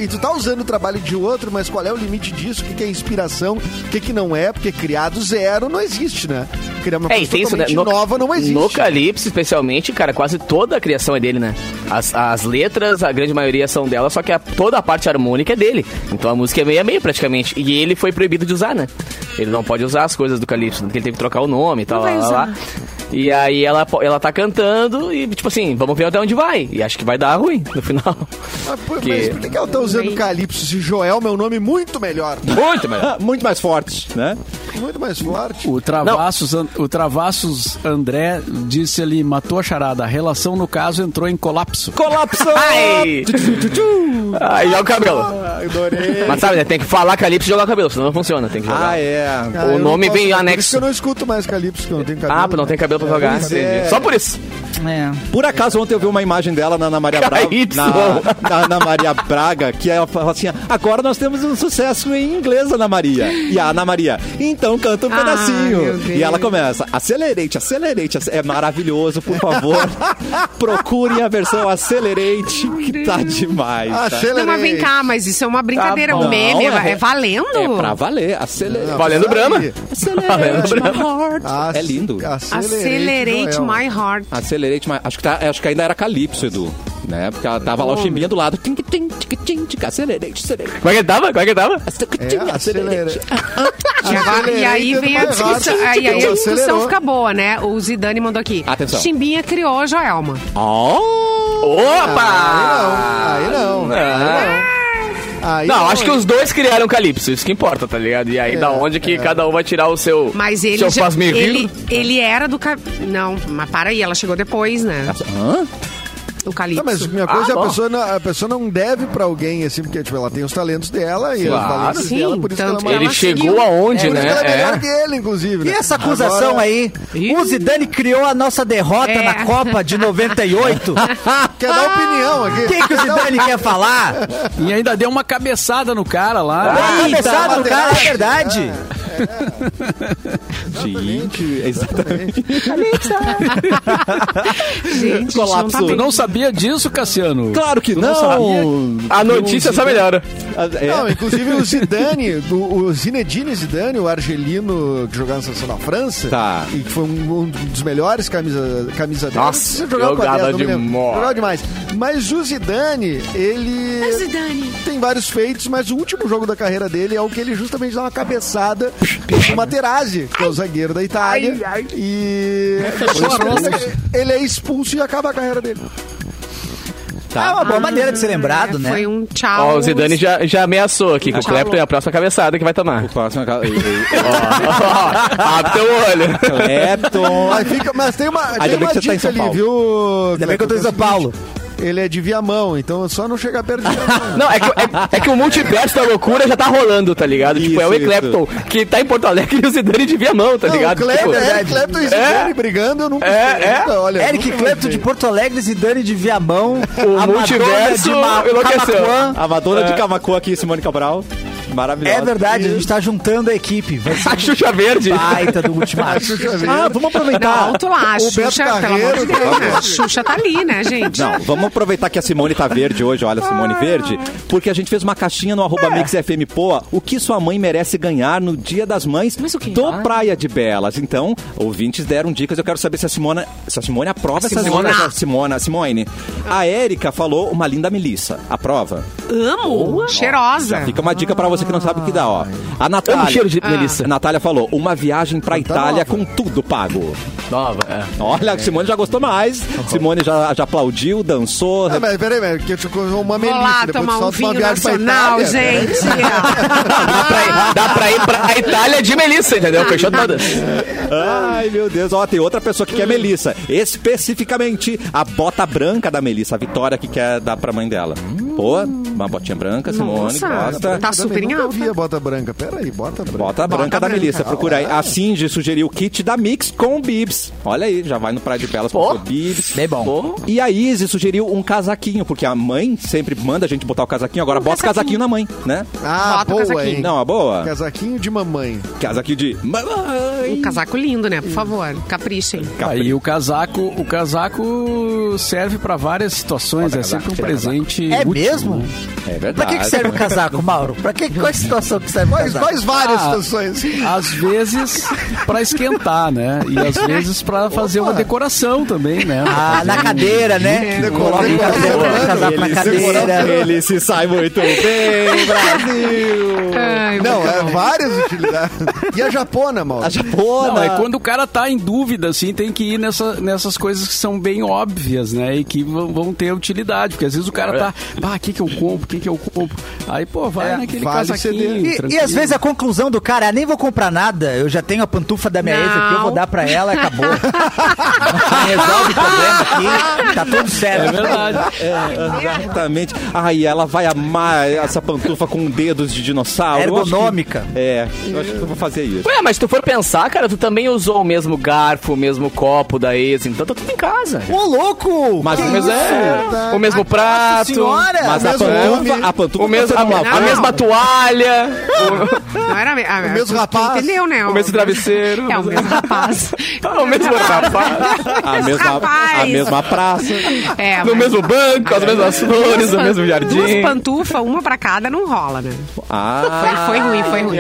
e tu tá usando o trabalho de outro, mas qual é o limite disso? O que, que é inspiração? O que, que não é? Porque criar do zero não existe, né? Criar uma É, coisa isso, né? totalmente nova não existe. No Calypso, especialmente, cara, quase toda a criação é dele, né? As, as letras, a grande maioria são dela, só que a- toda a parte harmônica é dele. Então a música é meio a meio, praticamente. E ele foi proibido de usar, né? Ele não pode usar as coisas do Calypso, porque ele teve que trocar o nome e tal, lá, lá, lá. E aí ela, ela tá cantando e, tipo assim, vamos ver até onde vai. E acho que vai dar ruim no final. Mas, por- Que- mas por que, que ela tá usando Bem- Calypso se Joel é um nome muito melhor? Muito melhor. Muito mais forte, né? Muito mais forte. O Travassos, o Travassos André disse ali, matou a charada. A relação, no caso, entrou em colapso. Colapso! Ai! Ai, joga o cabelo. Adorei. Mas sabe, né? Tem que falar Calypso e jogar o cabelo, senão não funciona. Tem que jogar. Ah, é. Ah, o nome posso- vem Por anexo. isso que eu não escuto mais Calypso, que eu não tenho cabelo. Ah, não tem cabelo pra jogar. É. Só por isso. É. Por acaso ontem eu vi uma imagem dela na Ana Maria Braga. Calypso. Na, na Ana Maria Braga, que ela fala assim: agora nós temos um sucesso em inglês, Ana Maria. E a Ana Maria, então canta um Ah, pedacinho. E ela começa: acelerate, acelerate. ace- É maravilhoso, por favor. Procurem a versão acelerate, que tá demais. Tá? Acelerei. Não, mas vem cá, mas isso é uma brincadeira, Tá um meme, Não, é, é- é valendo? É pra valer, acelerate. Valendo Brahma. Acelerate my heart. Ac- É lindo. Acelerate Joel. my heart. Acelerate, mas acho que, tá, acho que ainda era Calypso, Edu. Né? Porque ela tava lá o chimbinha do lado. Tim, tim, tim, tim, Acelerate, acelerate. Como é que ele tava? Como é que ele tava? É, acelerei. E, agora- e aí vem a discussão, aí, aí a discussão fica boa, né? O Zidane mandou aqui. Atenção. Chimbinha criou a Joelma. Oh! Opa! Aí não, aí não. Ah. Aí Não, acho que os dois criaram Calypso, isso que importa, tá ligado? E aí, da onde que cada um vai tirar o seu. Mas ele seu já, ele, ele era do... Não, mas para aí, ela chegou depois, né? Hã? O Calypso. Não, mas minha coisa Ah, é a bom. pessoa, não, a pessoa não deve pra alguém, assim, porque tipo, ela tem os talentos dela e Claro. as valências Sim, dela, por isso tanto que ela Ele chegou seguiu. aonde, por isso né? que ela é melhor É. que ele, inclusive. E né? essa acusação Agora, aí? Ih. O Zidane criou a nossa derrota É. na Copa de 98. Quer dar opinião aqui? O que, que o Zidane quer falar? E ainda deu uma cabeçada no cara lá. Ah, cabeçada no cara, é verdade. Gente, exatamente. Gente, Colapso. não tá não sabia disso, Cassiano? Claro que Tu não. sabia? A notícia só melhora. É. Não, inclusive o Zidane, o, o Zinedine Zidane, o argelino que jogava na seleção da França, Tá. e que foi um, um dos melhores camisa, camisa dele. Nossa, Não sei se jogava com a jogava 10, não me lembro. demais. Mas o Zidane, ele Zidane. tem vários feitos, mas o último jogo da carreira dele é o que ele justamente dá uma cabeçada no Materazzi, que é o zagueiro da Itália. E ele, ele é expulso e acaba a carreira dele. É uma boa maneira de ser lembrado, É, né? Foi um tchau. Ó, o Zidane já, já ameaçou aqui que o. Clepton é a próxima cabeçada que vai tomar. O próximo é aquela- Ó, Abre teu olho. Clapton. Mas, fica, mas tem uma, Ainda bem uma que você tá em São ali, Paulo. viu? Ainda bem que eu tô em São Paulo. Ele é de Viamão, então é só não chegar perto de Viamão. Não, é que, é, é que o multiverso da loucura já tá rolando, tá ligado? tipo, é o Isso, Eclepton, que tá em Porto Alegre e o Zidane de Viamão, tá Não, ligado? Clepton, Tipo, Eric Clapton e Zidane brigando, eu nunca É, é. nunca, olha, Eric nunca Clapton de. Porto Alegre, Zidane de Viamão. O a multiverso de Ma- enlouqueceu. Camaquã. A Madonna de Camacuã aqui, Simone Cabral. Maravilhosa. É verdade, a gente tá juntando a equipe. Vai ser a Xuxa Verde. baita do ultimato. Ah, vamos Não, aproveitar. alto lá, a Xuxa, pelo amor de Carreiro, Deus, né? A Xuxa tá ali, né, gente? Não, vamos aproveitar que a Simone tá verde hoje, olha a Simone verde, porque a gente fez uma caixinha no arroba Mix FM Poa, o que sua mãe merece ganhar no Dia das Mães Mas o quê? do Praia de Belas. Então, ouvintes deram dicas, eu quero saber se a Simone, se a Simone aprova essa Simona. essa Simona, Simone. A Érica falou uma linda Melissa. Aprova? Amo, cheirosa. Já fica uma dica pra você que não sabe o que dá, ó. A o Natália. cheiro de Ah. Melissa. A Natália falou, uma viagem pra Itália com tudo pago. Nova, é. Olha, a Simone já gostou mais. Simone já, já aplaudiu, dançou. Ah, mas peraí, mas que eu te uma Vou Melissa, lá depois tomar um solta uma vinho viagem pra nacional, Itália. gente. Dá pra, ir, dá pra ir pra Itália de Melissa, entendeu? Fechou toda. Ai, meu Deus. Ó, tem outra pessoa que quer Melissa. Especificamente a bota branca da Melissa. A Vitória que quer dar pra mãe dela. Pô, uma botinha branca, Simone, Nossa, gosta. tá super em alta. vi a bota branca. Peraí, bota branca. Bota branca da Melissa, procura aí. A Cindy sugeriu o kit da Mix com Bibs. Olha aí, já vai no Praia de Belas Pô. Bibs. Bem bom. Pô, E a Izzy sugeriu um casaquinho, porque a mãe sempre manda a gente botar o casaquinho. Agora bota o casaquinho na mãe, né? Ah, Bota o boa, casaquinho. hein? Não, a boa. Casaquinho de mamãe. Casaquinho de mamãe. Um casaco lindo, né? Por favor, caprichem. Aí o casaco, o casaco serve pra várias situações, é sempre um presente É útil, mesmo? né? É verdade. Pra que, que serve o casaco, Mauro? Pra que, qual é a situação que serve o Quais, casaco? quais várias Ah, situações? Às vezes pra esquentar, né? E às vezes pra fazer uma decoração também, né? Ah, na cadeira, né? Coloca o casaco, na Ele se- cadeira. Ele se sai muito bem, Brasil! Ai, Não, é bom. várias utilidades. E a japona, Mauro? A japona. Não, é quando o cara tá em dúvida, assim, tem que ir nessa, nessas coisas que são bem óbvias, né? E que vão, vão ter utilidade. Porque às vezes o cara tá, pá, o que que eu compro, o que que eu compro? Aí, pô, vai É, naquele vale casaquinho. E, e às vezes a conclusão do cara, ah, nem vou comprar nada, eu já tenho a pantufa da minha ex aqui, eu vou Não. dar pra ela, acabou. Resolve o problema aqui, tá tudo certo. É verdade. Exatamente. Ah, e ela vai amar essa pantufa com dedos de dinossauro. Eu acho que- Ergonômica. É, eu acho que eu vou fazer isso. Ué, mas se tu for pensar, cara, tu também usou o mesmo garfo, o mesmo copo da ex, então tá tudo em casa. Ô, louco! Mas- Que mas isso? é, o mesmo Nossa prato. senhora! Mas a mesmo pantufa, a pantufa O mesmo, você a, não a mesma toalha, Não era me- ah, mesmo tu- tu rapaz. Entendeu, né? o, o mesmo travesseiro. É o mesmo rapaz. Ah, o mesmo rapaz. a mesma, Rapaz. a mesma praça. É, No mesmo banco, as mesmas flores, no mesmo Duas jardim. pantufas, uma pra cada, não rola, né? Ah, Foi ruim, foi ruim.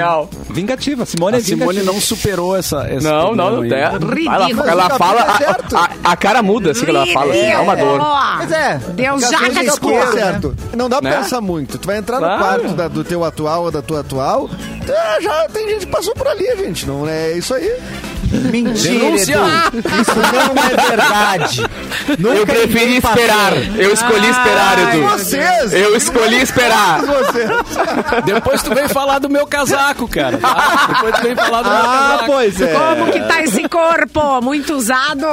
Vingativa. Simone é A Simone vingativa. não superou essa. esse Não, não, não. Ela, Ridículo. ela fala, tá a, a, a cara muda assim que ela fala, assim, é uma dor. Pois é. Deus já que já desculpa. tá certo. Não dá pra Pensar muito. Tu vai entrar no Claro. quarto da- do teu atual ou da tua atual, já tem gente que passou por ali, gente. Não é isso aí. Mentira, Denúncia. Edu. Isso não é verdade. Nunca Eu preferi esperar. Eu escolhi esperar, Edu. Vocês! Eu escolhi esperar. Vocês! Depois tu vem falar do meu casaco, cara. tá? Depois tu vem falar do meu Ah, casaco. pois é. Como que tá esse corpo? Muito usado.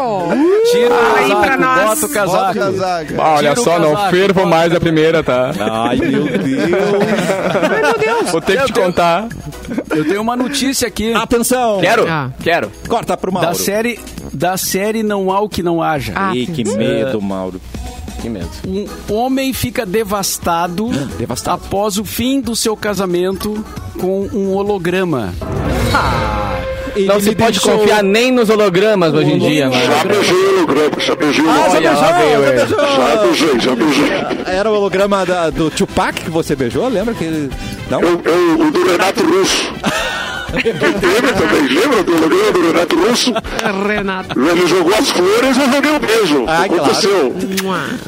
Tira o Aí pra casaco, nós. bota o Bota o casaco. casaco. Ah, olha Tira só, não casaco, fervo mais a primeira, tá? Ai, meu Deus. Ai, meu Deus. Vou ter que te contar. Eu tenho uma notícia aqui. Atenção. Quero? Ah. Quero. Corta pro Mauro. Da série, da série Não Há o Que Não Haja. Ah, Ih, que medo, Mauro. Que medo. Um homem fica devastado, Devastado. após o fim do seu casamento com um holograma. Ele Não se pode deixou- confiar nem nos hologramas hoje em dia, mano. Já beijei o holograma, já beijei o Ah, holograma. veio já ele. beijou. Já beijei, já beijei. Era o holograma da- do Tupac que você beijou? Lembra que ele... Não? Eu, eu, o do Renato Russo. Lembra também? Lembra do holograma do Renato Russo? Renato. Ele jogou as flores e eu joguei um beijo. Ah, claro. Aconteceu.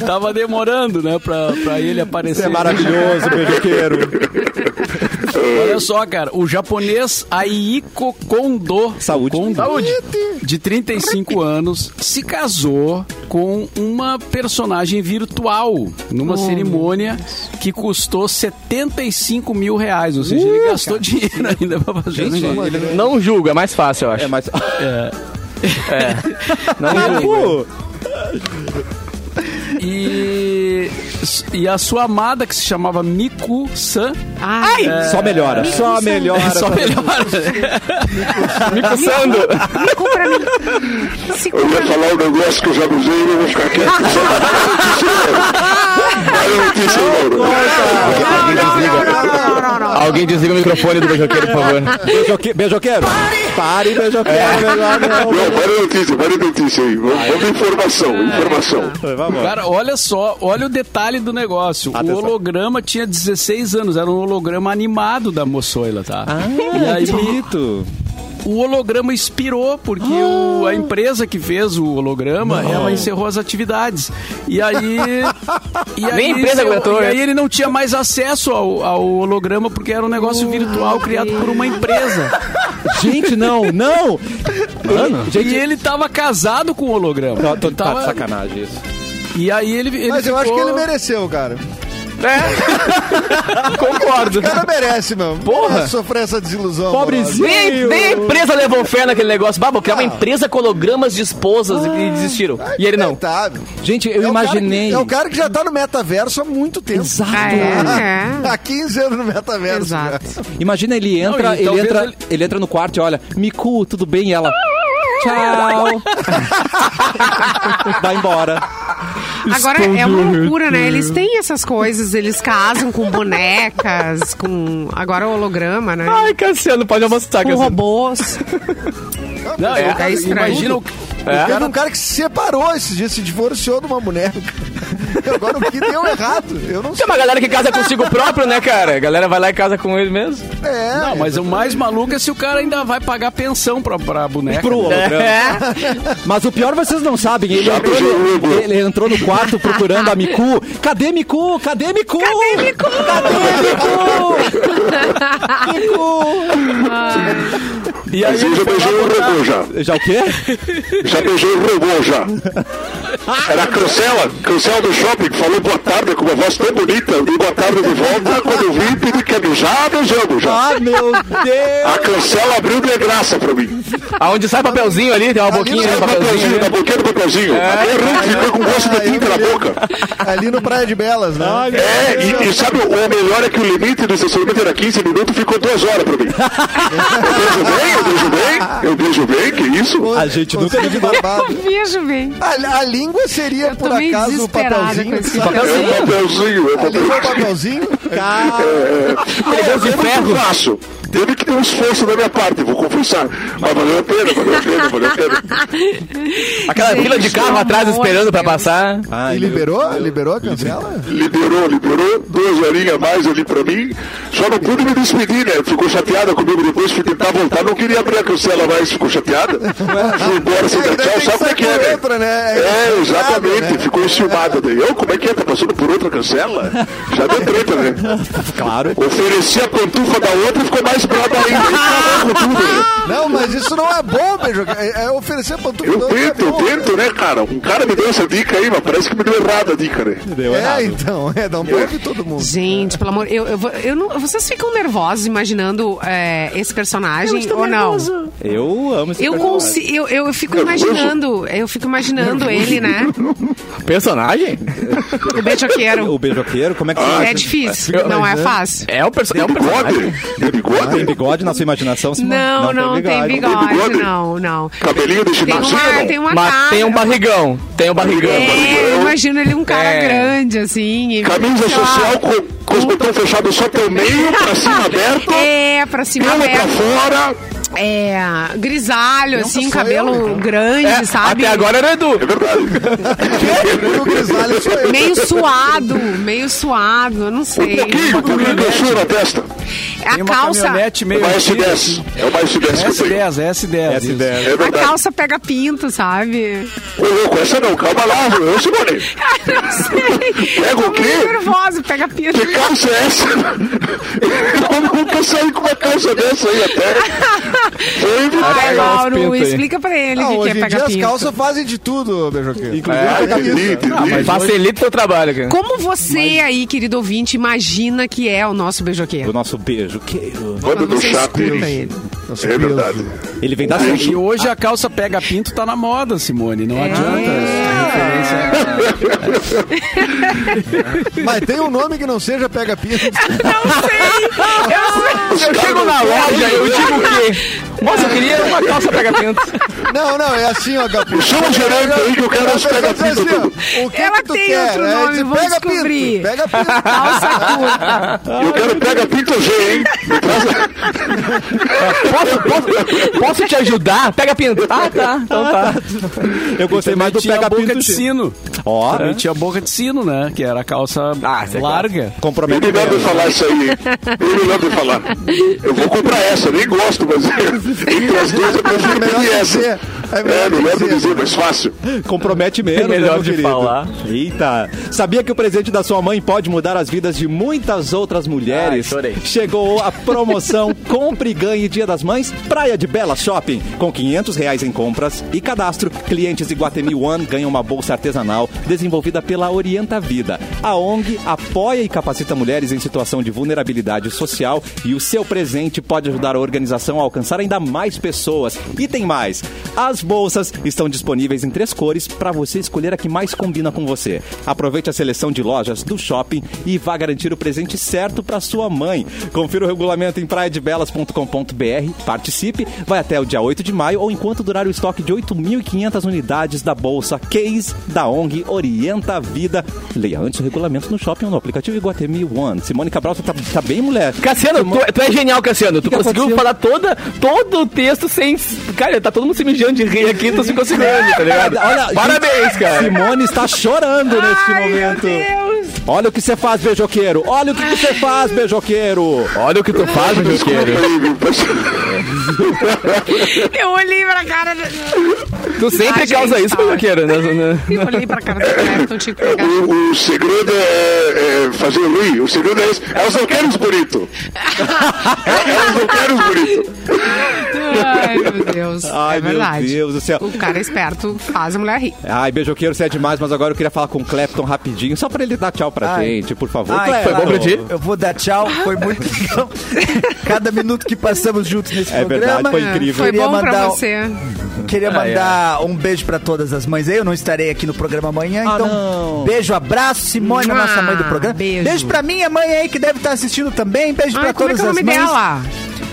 Tava demorando, né, pra, pra ele aparecer. é maravilhoso, beijoqueiro. Olha só, cara, o japonês Aiko Kondo, Saúde. Kondo, Saúde. de 35 anos, se casou com uma personagem virtual numa cerimônia que custou 75 mil reais. Ou seja, ele gastou dinheiro ainda pra fazer Gente, o negócio. ele Não julga, é mais fácil, eu acho. É, mas... Não julga. E, e a sua amada, que se chamava Miku-san, Ai, Só melhora, só melhora. só melhor. Me coçando. Mico pra mim. Se Eu ia falar um negócio que eu já usei e eu vou ficar quieto. Alguém desliga o microfone do beijoqueiro, por favor. Beijoque... Beijoqueiro. Pare, beijoqueiro. Melhor não. Não, para a notícia, para a notícia aí. Vamos vamos informação, informação. Vamos. Cara, olha só, olha o detalhe do negócio. Atenção. O holograma tinha 16 anos, era um holograma animado da moçoila, tá? e aí, bonito. O holograma expirou, porque o- a empresa que fez o holograma, ela encerrou as atividades. E aí... e aí Nem a empresa aguentou, E né? aí ele não tinha mais acesso ao, ao holograma, porque era um negócio virtual criado por uma empresa. Gente, não, não. Mano, E gente... ele tava casado com o holograma. Tô, tô, tá Tava- de sacanagem isso. E aí ele, ele Mas eu acho que ele mereceu, cara. Concordo. O cara merece, meu. Porra. Sofrer essa desilusão. Pobrezinho. Nem, nem a empresa levou fé naquele negócio. Bah, vou criar uma empresa com hologramas de esposas e desistiram. E ele não. Coitado. Gente, eu É cara que- imaginei... é o cara que já tá no metaverso há muito tempo. Exato. É, é. Há 15 anos no metaverso. Exato. cara. Imagina ele entra, Não, ele entra, ele- ele... entra no quarto e olha, Miku, tudo bem? E ela, tchau. Vai embora. Agora é uma loucura, né? Eles têm essas coisas, eles casam com bonecas, com. Agora holograma, né? Ai, Cassiano, pode avançar, com Cassiano. robôs. Não, é, é estranho. imagina o, O cara é um cara que se separou esses dias, se divorciou de uma boneca. Agora o que deu errado? Eu não sei. Tem uma galera que casa consigo próprio, né, cara? A galera vai lá e casa com ele mesmo. É, Não, mas o mais maluco é se o cara ainda vai pagar pensão pra, pra boneca. Pro holograma. É. Mas o pior vocês não sabem, ele entrou, no, ele entrou no quarto procurando a Miku. Cadê Miku? Cadê Miku? Cadê Miku? Cadê Miku? E aí Mas eu ele já beijei o robô já. Já o quê? Já beijei o robô já. Era a Cancela, Cancela do shopping, que falou boa tarde com uma voz tão bonita. Eu dei boa tarde de volta. Quando eu vi, pedi que beijar, beijamos já. Ah, meu Deus! A Cancela abriu de graça pra mim. Aonde sai papelzinho ali, tem uma boquinha no de Sai papelzinho. papelzinho, ali. da boquinha do papelzinho. Até ruim, fica com gosto de tinta na boca. Ali no Praia de Belas, né? É, e, e sabe, o melhor é que o limite do estacionamento era 15 minutos, ficou duas horas pra mim. Eu beijo bem, eu beijo bem, eu beijo bem, que isso? A gente nunca Conselho de barbado. Vejo bem. A, a língua seria, Eu por acaso, o papelzinho. sabe? É o papelzinho, é o A língua é o papelzinho. papelzinho? Aquele Deus de ferro. Faço. Teve que ter um esforço da minha parte, vou confessar. Mas valeu a pena, valeu a pena, valeu a pena. Aquela fila de carro atrás esperando pra passar. Ai, E meu liberou? Liberou a cancela? Liberou, liberou, duas horinhas a mais ali pra mim. Só não pude me despedir, né? Ficou chateada comigo depois, fui tentar voltar, não queria abrir a cancela mais, ficou chateada. Fui embora sem dar tchau, sabe como é que é, né? É, exatamente, ficou enciumada daí. Eu, como é que é? Passando por outra cancela? Já deu treta, né? Claro. Ofereci a pantufa da outra e ficou mais brava ainda. Tudo, né? Não, mas isso não é bom, beijo. É, é oferecer pantufa Eu do outro, é tento, eu bom, tento, né, cara? Um cara me deu essa dica aí, mas parece que me deu errada a dica, né? Deu É, errado. então, é, não pode todo mundo. Gente, pelo amor, eu, eu, eu não, vocês ficam nervosos imaginando é, esse personagem ou não? Eu amo esse Eu, personagem. consi, eu, eu fico Nervoso? imaginando, eu fico imaginando ele, né? Personagem? O beijoqueiro. O beijoqueiro, como é que você É acha? difícil, não é fácil. É um, perso é Tem personagem. bigode? Tem Tem bigode? na sua imaginação? Simone? Não, não, tem bigode, bigode? não, não. Cabelinho de Tem uma, tem uma Mas cara. tem um barrigão. Tem um barrigão. É, eu imagino ele um cara É. grande, assim. e- Camisa social com, com os botões fechados só pelo meio, pra cima aberto, É, pra cima pelo pra aberto. fora. É, grisalho, assim, sou cabelo eu, grande, É, sabe? até agora era Edu. É verdade. O grisalho sou eu. Meio suado, meio suado, eu não Um sei. pouquinho, um pouquinho de na testa. A Tem uma calça, caminhonete É meio uma antiga, S10. assim. É uma S10 que eu tenho. S10, S10. isso. S10. É a verdade. calça pega pinto, sabe? Ô, louco, essa não, calma lá, eu, Simone. não sei. Pega o quê? meio nervosa, pega pinto. Que calça é essa? Eu nunca saí com uma calça dessa aí até. Foi Ai, Mauro, explica pra ele o Ah, que, é pegar as pinto. calças fazem de tudo, beijoqueiro. Inclusive, Ah, entendi. Facilita o teu trabalho, cara. Como você aí, querido ouvinte, imagina que é o nosso beijoqueiro? O nosso beijoqueiro. Manda Quando no você chat. escuta ele. É verdade. Ele vem da E hoje a calça pega pinto tá na moda, Simone. Não adianta. Essa referência. Mas tem um nome que não seja pega pinto. Não sei. Eu chego na loja, eu digo o quê? Moça, eu queria uma calça pega-pinto. Não, não, é assim, ó, Gabi. Chama o gerente aí que eu quero os pega-pinto tudo. O que Ela que tu tem quer? outro É, nome, vou pega descobrir. pinto, pega pinto. Calça curta. Eu quero pega-pinto G, hein? Posso, posso, posso te ajudar? Pega pinto. Ah, tá. Então tá. Eu gostei mais do pega boca pinto. de sino. Ó, Também tinha a boca de sino, né? Que era a calça Ah, é larga. Eu me lembro de mesmo. falar isso aí. Eu me lembro de falar. Eu vou comprar essa, nem gosto, mas entre as duas eu prefiro essa. É É, melhor melhor dizer. dizer, mais fácil. Compromete menos, É melhor né, de querido? falar. Eita! Sabia que o presente da sua mãe pode mudar as vidas de muitas outras mulheres? Ai, chorei. Chegou a promoção Compre e Ganhe Dia das Mães Praia de Bela Shopping. Com 500 reais em compras e cadastro, clientes Iguatemi One ganham uma bolsa artesanal desenvolvida pela Orienta Vida. A ONG apoia e capacita mulheres em situação de vulnerabilidade social e o seu presente pode ajudar a organização a alcançar ainda mais pessoas. E tem mais! As bolsas estão disponíveis em três cores para você escolher a que mais combina com você. Aproveite a seleção de lojas do shopping e vá garantir o presente certo para sua mãe. Confira o regulamento em praiadebelas.com.br, participe, vai até o dia 8 de maio ou enquanto durar o estoque de 8.500 unidades da bolsa Case da ONG Orienta a Vida. Leia antes o regulamento no shopping ou no aplicativo Iguatemi One. Simone Cabral, você tá, tá bem, mulher? Cassiano, tu, tu é genial, Cassiano. Tu que conseguiu aconteceu? falar toda, todo o texto sem. Cara, tá todo mundo se mijando de rir aqui, tu se conseguindo, tá ligado? Olha, Parabéns, cara. Simone está chorando neste Ai, meu momento. Deus. Olha o que você faz, beijoqueiro. Olha o que você faz, beijoqueiro. Olha o que tu faz, pessoal? Eu olhei pra cara. do- Tu sempre Ah, causa gente, isso, tá. querido. né? Eu olhei pra cara do Clepton, tinha que pegar. O, o segredo é, é fazer rir. O segredo é esse. Elas não querem os bonitos. Elas não querem os bonitos. Ai, meu Deus. Ai, é meu. Deus do céu. O cara esperto faz a mulher rir. Ai, beijoqueiro, você é demais, mas agora eu queria falar com o Clepton rapidinho, só pra ele dar tchau pra Ai. gente, por favor. Ai, foi bom pra ti? Eu vou dar tchau, foi muito legal. Cada minuto que passamos juntos nesse É programa. verdade, foi incrível. Foi Queria bom pra mandar- você. Queria mandar um beijo pra todas as mães. Eu não estarei aqui no programa amanhã, Ah, então não. beijo, abraço, Simone, a nossa mãe do programa. beijo. pra minha mãe aí que deve estar assistindo também. Beijo Ai, pra como é todas que é o as mães. dela?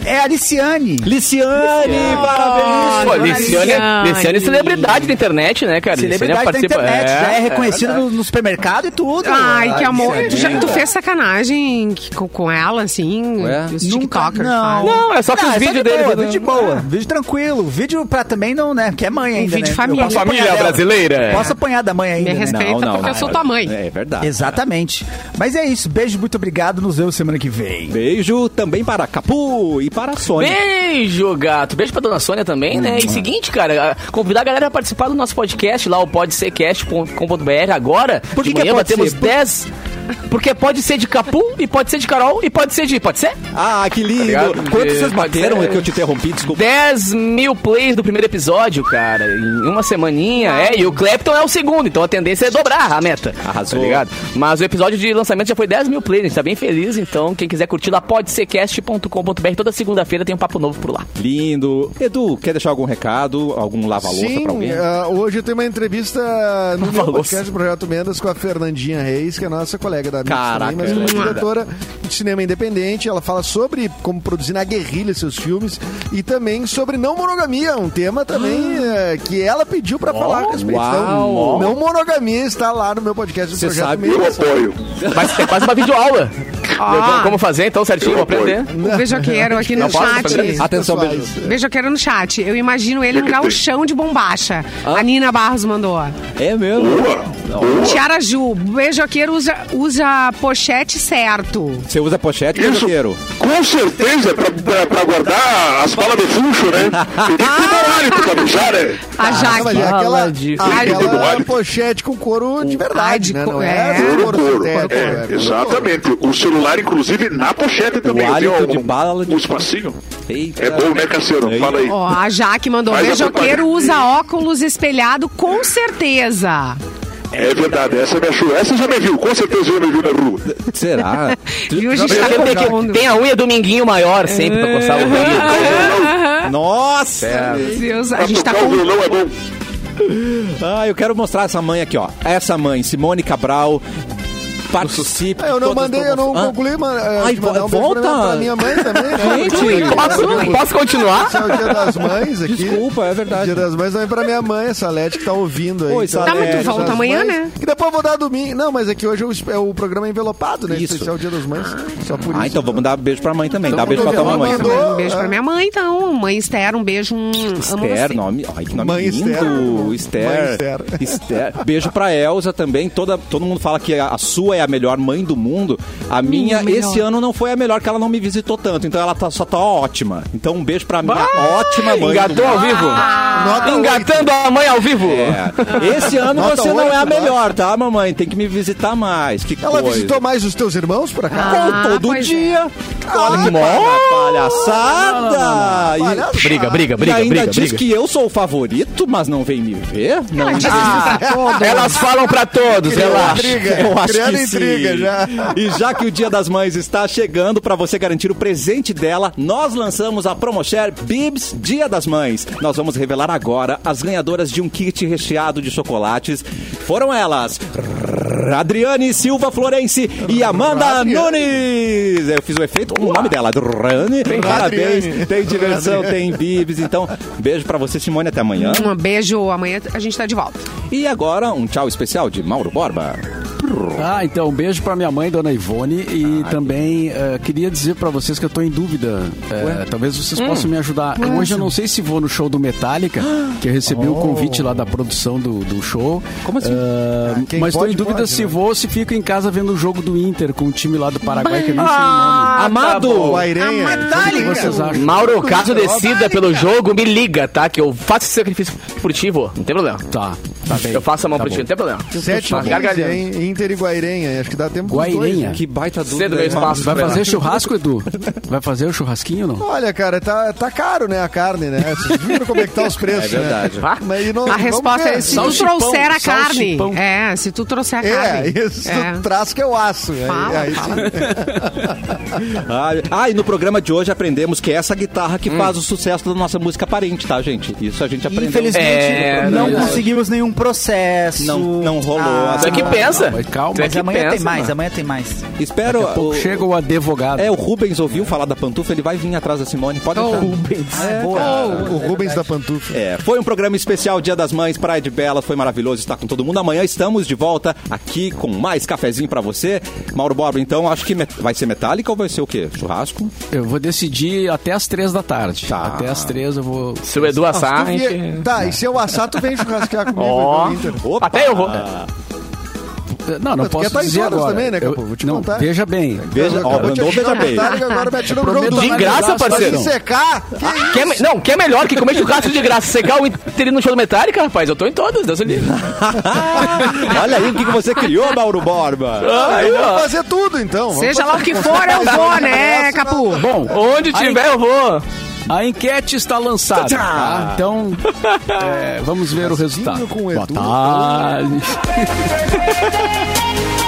É a Aliciane. Liciane, parabéns. Pô, Liciane, Liciane. Liciane é celebridade da internet, né, cara? Celebridade da Liciane internet, já é é, reconhecida no, no supermercado e tudo. Ai, que amor. Tu, já, tu fez sacanagem com, com ela, assim? Ué? Os Nunca, TikTokers não. Não, é só que Ah, os é vídeos de dele. boa, vídeo de boa, vídeo tranquilo, vídeo pra também não, né, que é mãe ainda, vídeo né? família. Posso Família brasileira. Posso apanhar da mãe ainda, Me né? respeita porque eu sou tua mãe. É verdade. Exatamente. Mas é isso, beijo, muito obrigado, nos vemos semana que vem. Beijo também para Capu e para a Sônia. Beijo, gato. Beijo pra dona Sônia também, né? E seguinte, cara, convidar a galera a participar do nosso podcast lá, o podsercast.com.br agora. Por que de que é manhã batemos ser? 10. Porque pode ser de Capu, e pode ser de Carol, e pode ser de. Pode ser? Ah, que lindo. ligado? Quantos vocês bateram é. que eu te interrompi? Desculpa. 10 mil plays do primeiro episódio, cara, em uma semaninha. É, e o Clapton é o segundo, então a tendência é dobrar a meta. Arrasou. Tá ligado? Mas o episódio de lançamento já foi 10 mil plays, a gente tá bem feliz. Então, quem quiser curtir lá, podsercast.com.br. Toda segunda-feira tem um papo novo por lá. Lindo. Edu, quer deixar algum recado? Algum lava-louça pra alguém? ah, hoje tem uma entrevista no meu podcast do Projeto Mendas com a Fernandinha Reis, que é a nossa colega da Mix Caraca. também, mas ela é diretora de cinema independente. Ela fala sobre como produzir na guerrilha seus filmes e também sobre não monogamia, um tema também eh, que ela pediu pra falar a respeito. uau. Então, não monogamia está lá no meu podcast do Você Projeto sabe, Eu Mendas. apoio. Mas tem quase uma videoaula. Ó. Como fazer, então, certinho, vou aprender. O beijoqueiro aqui no chat. Atenção, beijo. Beijoqueiro no chat. Eu imagino ele um gauchão de bombacha. A Nina Barros mandou. É mesmo? Tiara Ju, beijoqueiro usa, usa pochete certo. Você usa pochete, Isso, beijoqueiro? com certeza, pra, pra, pra guardar as balas de funcho, né? Tem que ter hálito pra beijar, né? A Ah, Jaque. é aquela, aquela Ai, pochete com couro de verdade, Ai, de né? Não é. é, Couro, couro É, é, couro. exatamente. O celular, inclusive, na pochete também. O hálito de bala de- Um espacinho. Eita. É bom, né, Cassiano? Fala aí. Ó, a Jaque mandou. Faz Beijoqueiro propaganda. usa óculos espelhado com certeza. É verdade, essa me achou. Essa já me viu, com certeza já me viu na rua. Será? Viu? A gente tá Tem, tem a unha do minguinho maior sempre pra coçar o rio. Nossa! Meu Deus, a Pra gente tá tocar o com... violão é bom. Ah, eu quero mostrar essa mãe aqui, ó. Essa mãe, Simone Cabral. Participe. Ah, Eu não mandei, eu não concluí, mas eh, Ai, mandar um volta. pra minha, pra minha mãe também, né? Gente, Posso, posso continuar? Esse é o dia das mães aqui. Desculpa, é verdade. Dia das mães também pra minha mãe, essa Lete que tá ouvindo aí. Oi, Então, Salete. Tá, mas tu volta amanhã, Mães. né? E depois eu vou dar domingo. Não, mas é que hoje é o, é o programa envelopado, né? Isso. Especial Dia das Mães. Só por isso. Ah, então vamos dar beijo pra mãe também. Dá Então beijo pra tua mamãe. Um beijo pra minha mãe, então. Mãe Esther, um beijo. Esther, nome. Ai, que nome Mãe lindo. Esther. Esther. Beijo pra Elza também. Toda, todo mundo fala que a, a sua é a melhor mãe do mundo. A minha, melhor. esse ano, não foi a melhor, que ela não me visitou tanto. Então ela tá, só tá ótima. Então um beijo pra minha ótima mãe. Engatou ao vivo. Nota Engatando a mãe ao vivo. É. Esse ano Nota você não é a melhor, tá, mamãe? Tem que me visitar mais. Que Ela coisa. visitou mais os teus irmãos por acaso? Ah, Com todo pois é. dia. Olha que palhaçada. E- Palhaçada. Briga, briga, E briga, ainda briga, diz briga. que eu sou o favorito, mas não vem me ver. Não Ela diz todos. Elas falam pra todos, relaxa. Eu acho que. Intriga já. E já que o Dia das Mães está chegando, para você garantir o presente dela, nós lançamos a Promoshare Bibs Dia das Mães. Nós vamos revelar agora as ganhadoras de um kit recheado de chocolates. Foram elas, Adriane Silva Florense e Amanda Adriane. Nunes. Eu fiz o efeito com o nome dela, Adriane. Parabéns. Adriane. Tem diversão, tem bibs. Então, beijo para você, Simone. Até amanhã. Um beijo, amanhã a gente tá de volta. E agora, um tchau especial de Mauro Borba. Ah, então um beijo pra minha mãe, dona Ivone, e também eh, queria dizer pra vocês que eu tô em dúvida. Eh, talvez vocês possam me ajudar. Hoje eu não sei se vou no show do Metallica, que eu recebi o convite lá da produção do, do show. Como assim? Ah, quem mas tô pode, em dúvida pode, se né? vou ou se fico em casa vendo o jogo do Inter com o time lá do Paraguai, que eu nem sei o nome. Ah, Amado! tá bom. O Airenha. O que vocês acham? Mauro, caso decida pelo jogo, me liga, tá? Que eu faço esse sacrifício por ti, vô. Não tem problema. Tá, tá bem. Eu faço a mão tá por ti, não tem problema. Sete? Inter e Guairenha. Acho que dá tempo dos dois, né? Que baita dúvida. Cedo espaço. Vai fazer churrasco, Edu? Vai fazer o churrasquinho ou não? Olha, cara, tá, tá caro, né, a carne, né? Vocês viram como é que tá os preços, É verdade. né? Mas não- A resposta ver. é se tu trouxer a carne. É, se tu trouxer a É, carne. isso É. tu traz que eu aço. Fala, aí fala. Ah, ah, e no programa de hoje aprendemos que é essa guitarra que faz o sucesso da nossa música parente, tá, gente? Isso a gente aprendeu. Infelizmente, É, não verdade. conseguimos nenhum processo. Não- não rolou. Ah, Você que pensa. Mas calma. Você Mas que amanhã pensa, tem mais, mano. amanhã tem mais. Espero. Daqui a pouco o- chega o advogado. É, o Rubens ouviu falar da pantufa, ele vai vir atrás da Simone. Pode Oh. deixar. Ah, boa. O Rubens da Pantufa. É, foi um programa especial Dia das Mães, Praia de Belas, foi maravilhoso estar com todo mundo. Amanhã estamos de volta aqui com mais cafezinho pra você. Mauro Borba, então, acho que vai ser metálica ou vai ser o quê? Churrasco? Eu vou decidir até as três da tarde. Tá. Até as três eu vou. Se o Edu assar, a Tu vie- gente... Tá, e se eu assar, tu vem churrasquear comigo. Opa! até eu vou. Não, não posso tá em dizer todas agora. também, né, Eu- Capu? Vou te não, contar. veja bem. Veja, ó, mandou, veja bem. Agora me no jogo do De graça, parceiro. se secar? Que isso? Quer, me- não, quer melhor que comer churrasco de graça? Secar o interino no show do Metallica, rapaz? Eu tô em todas, Deus me livre. Olha aí o que que você criou, Mauro Borba. Aí, Vamos ó. fazer tudo, então. Seja lá o que for, eu vou, né, Capu? Bom, Onde tiver, eu vou. A enquete está lançada. tá? Então, é, vamos ver o resultado. com o Boa Edu. tarde.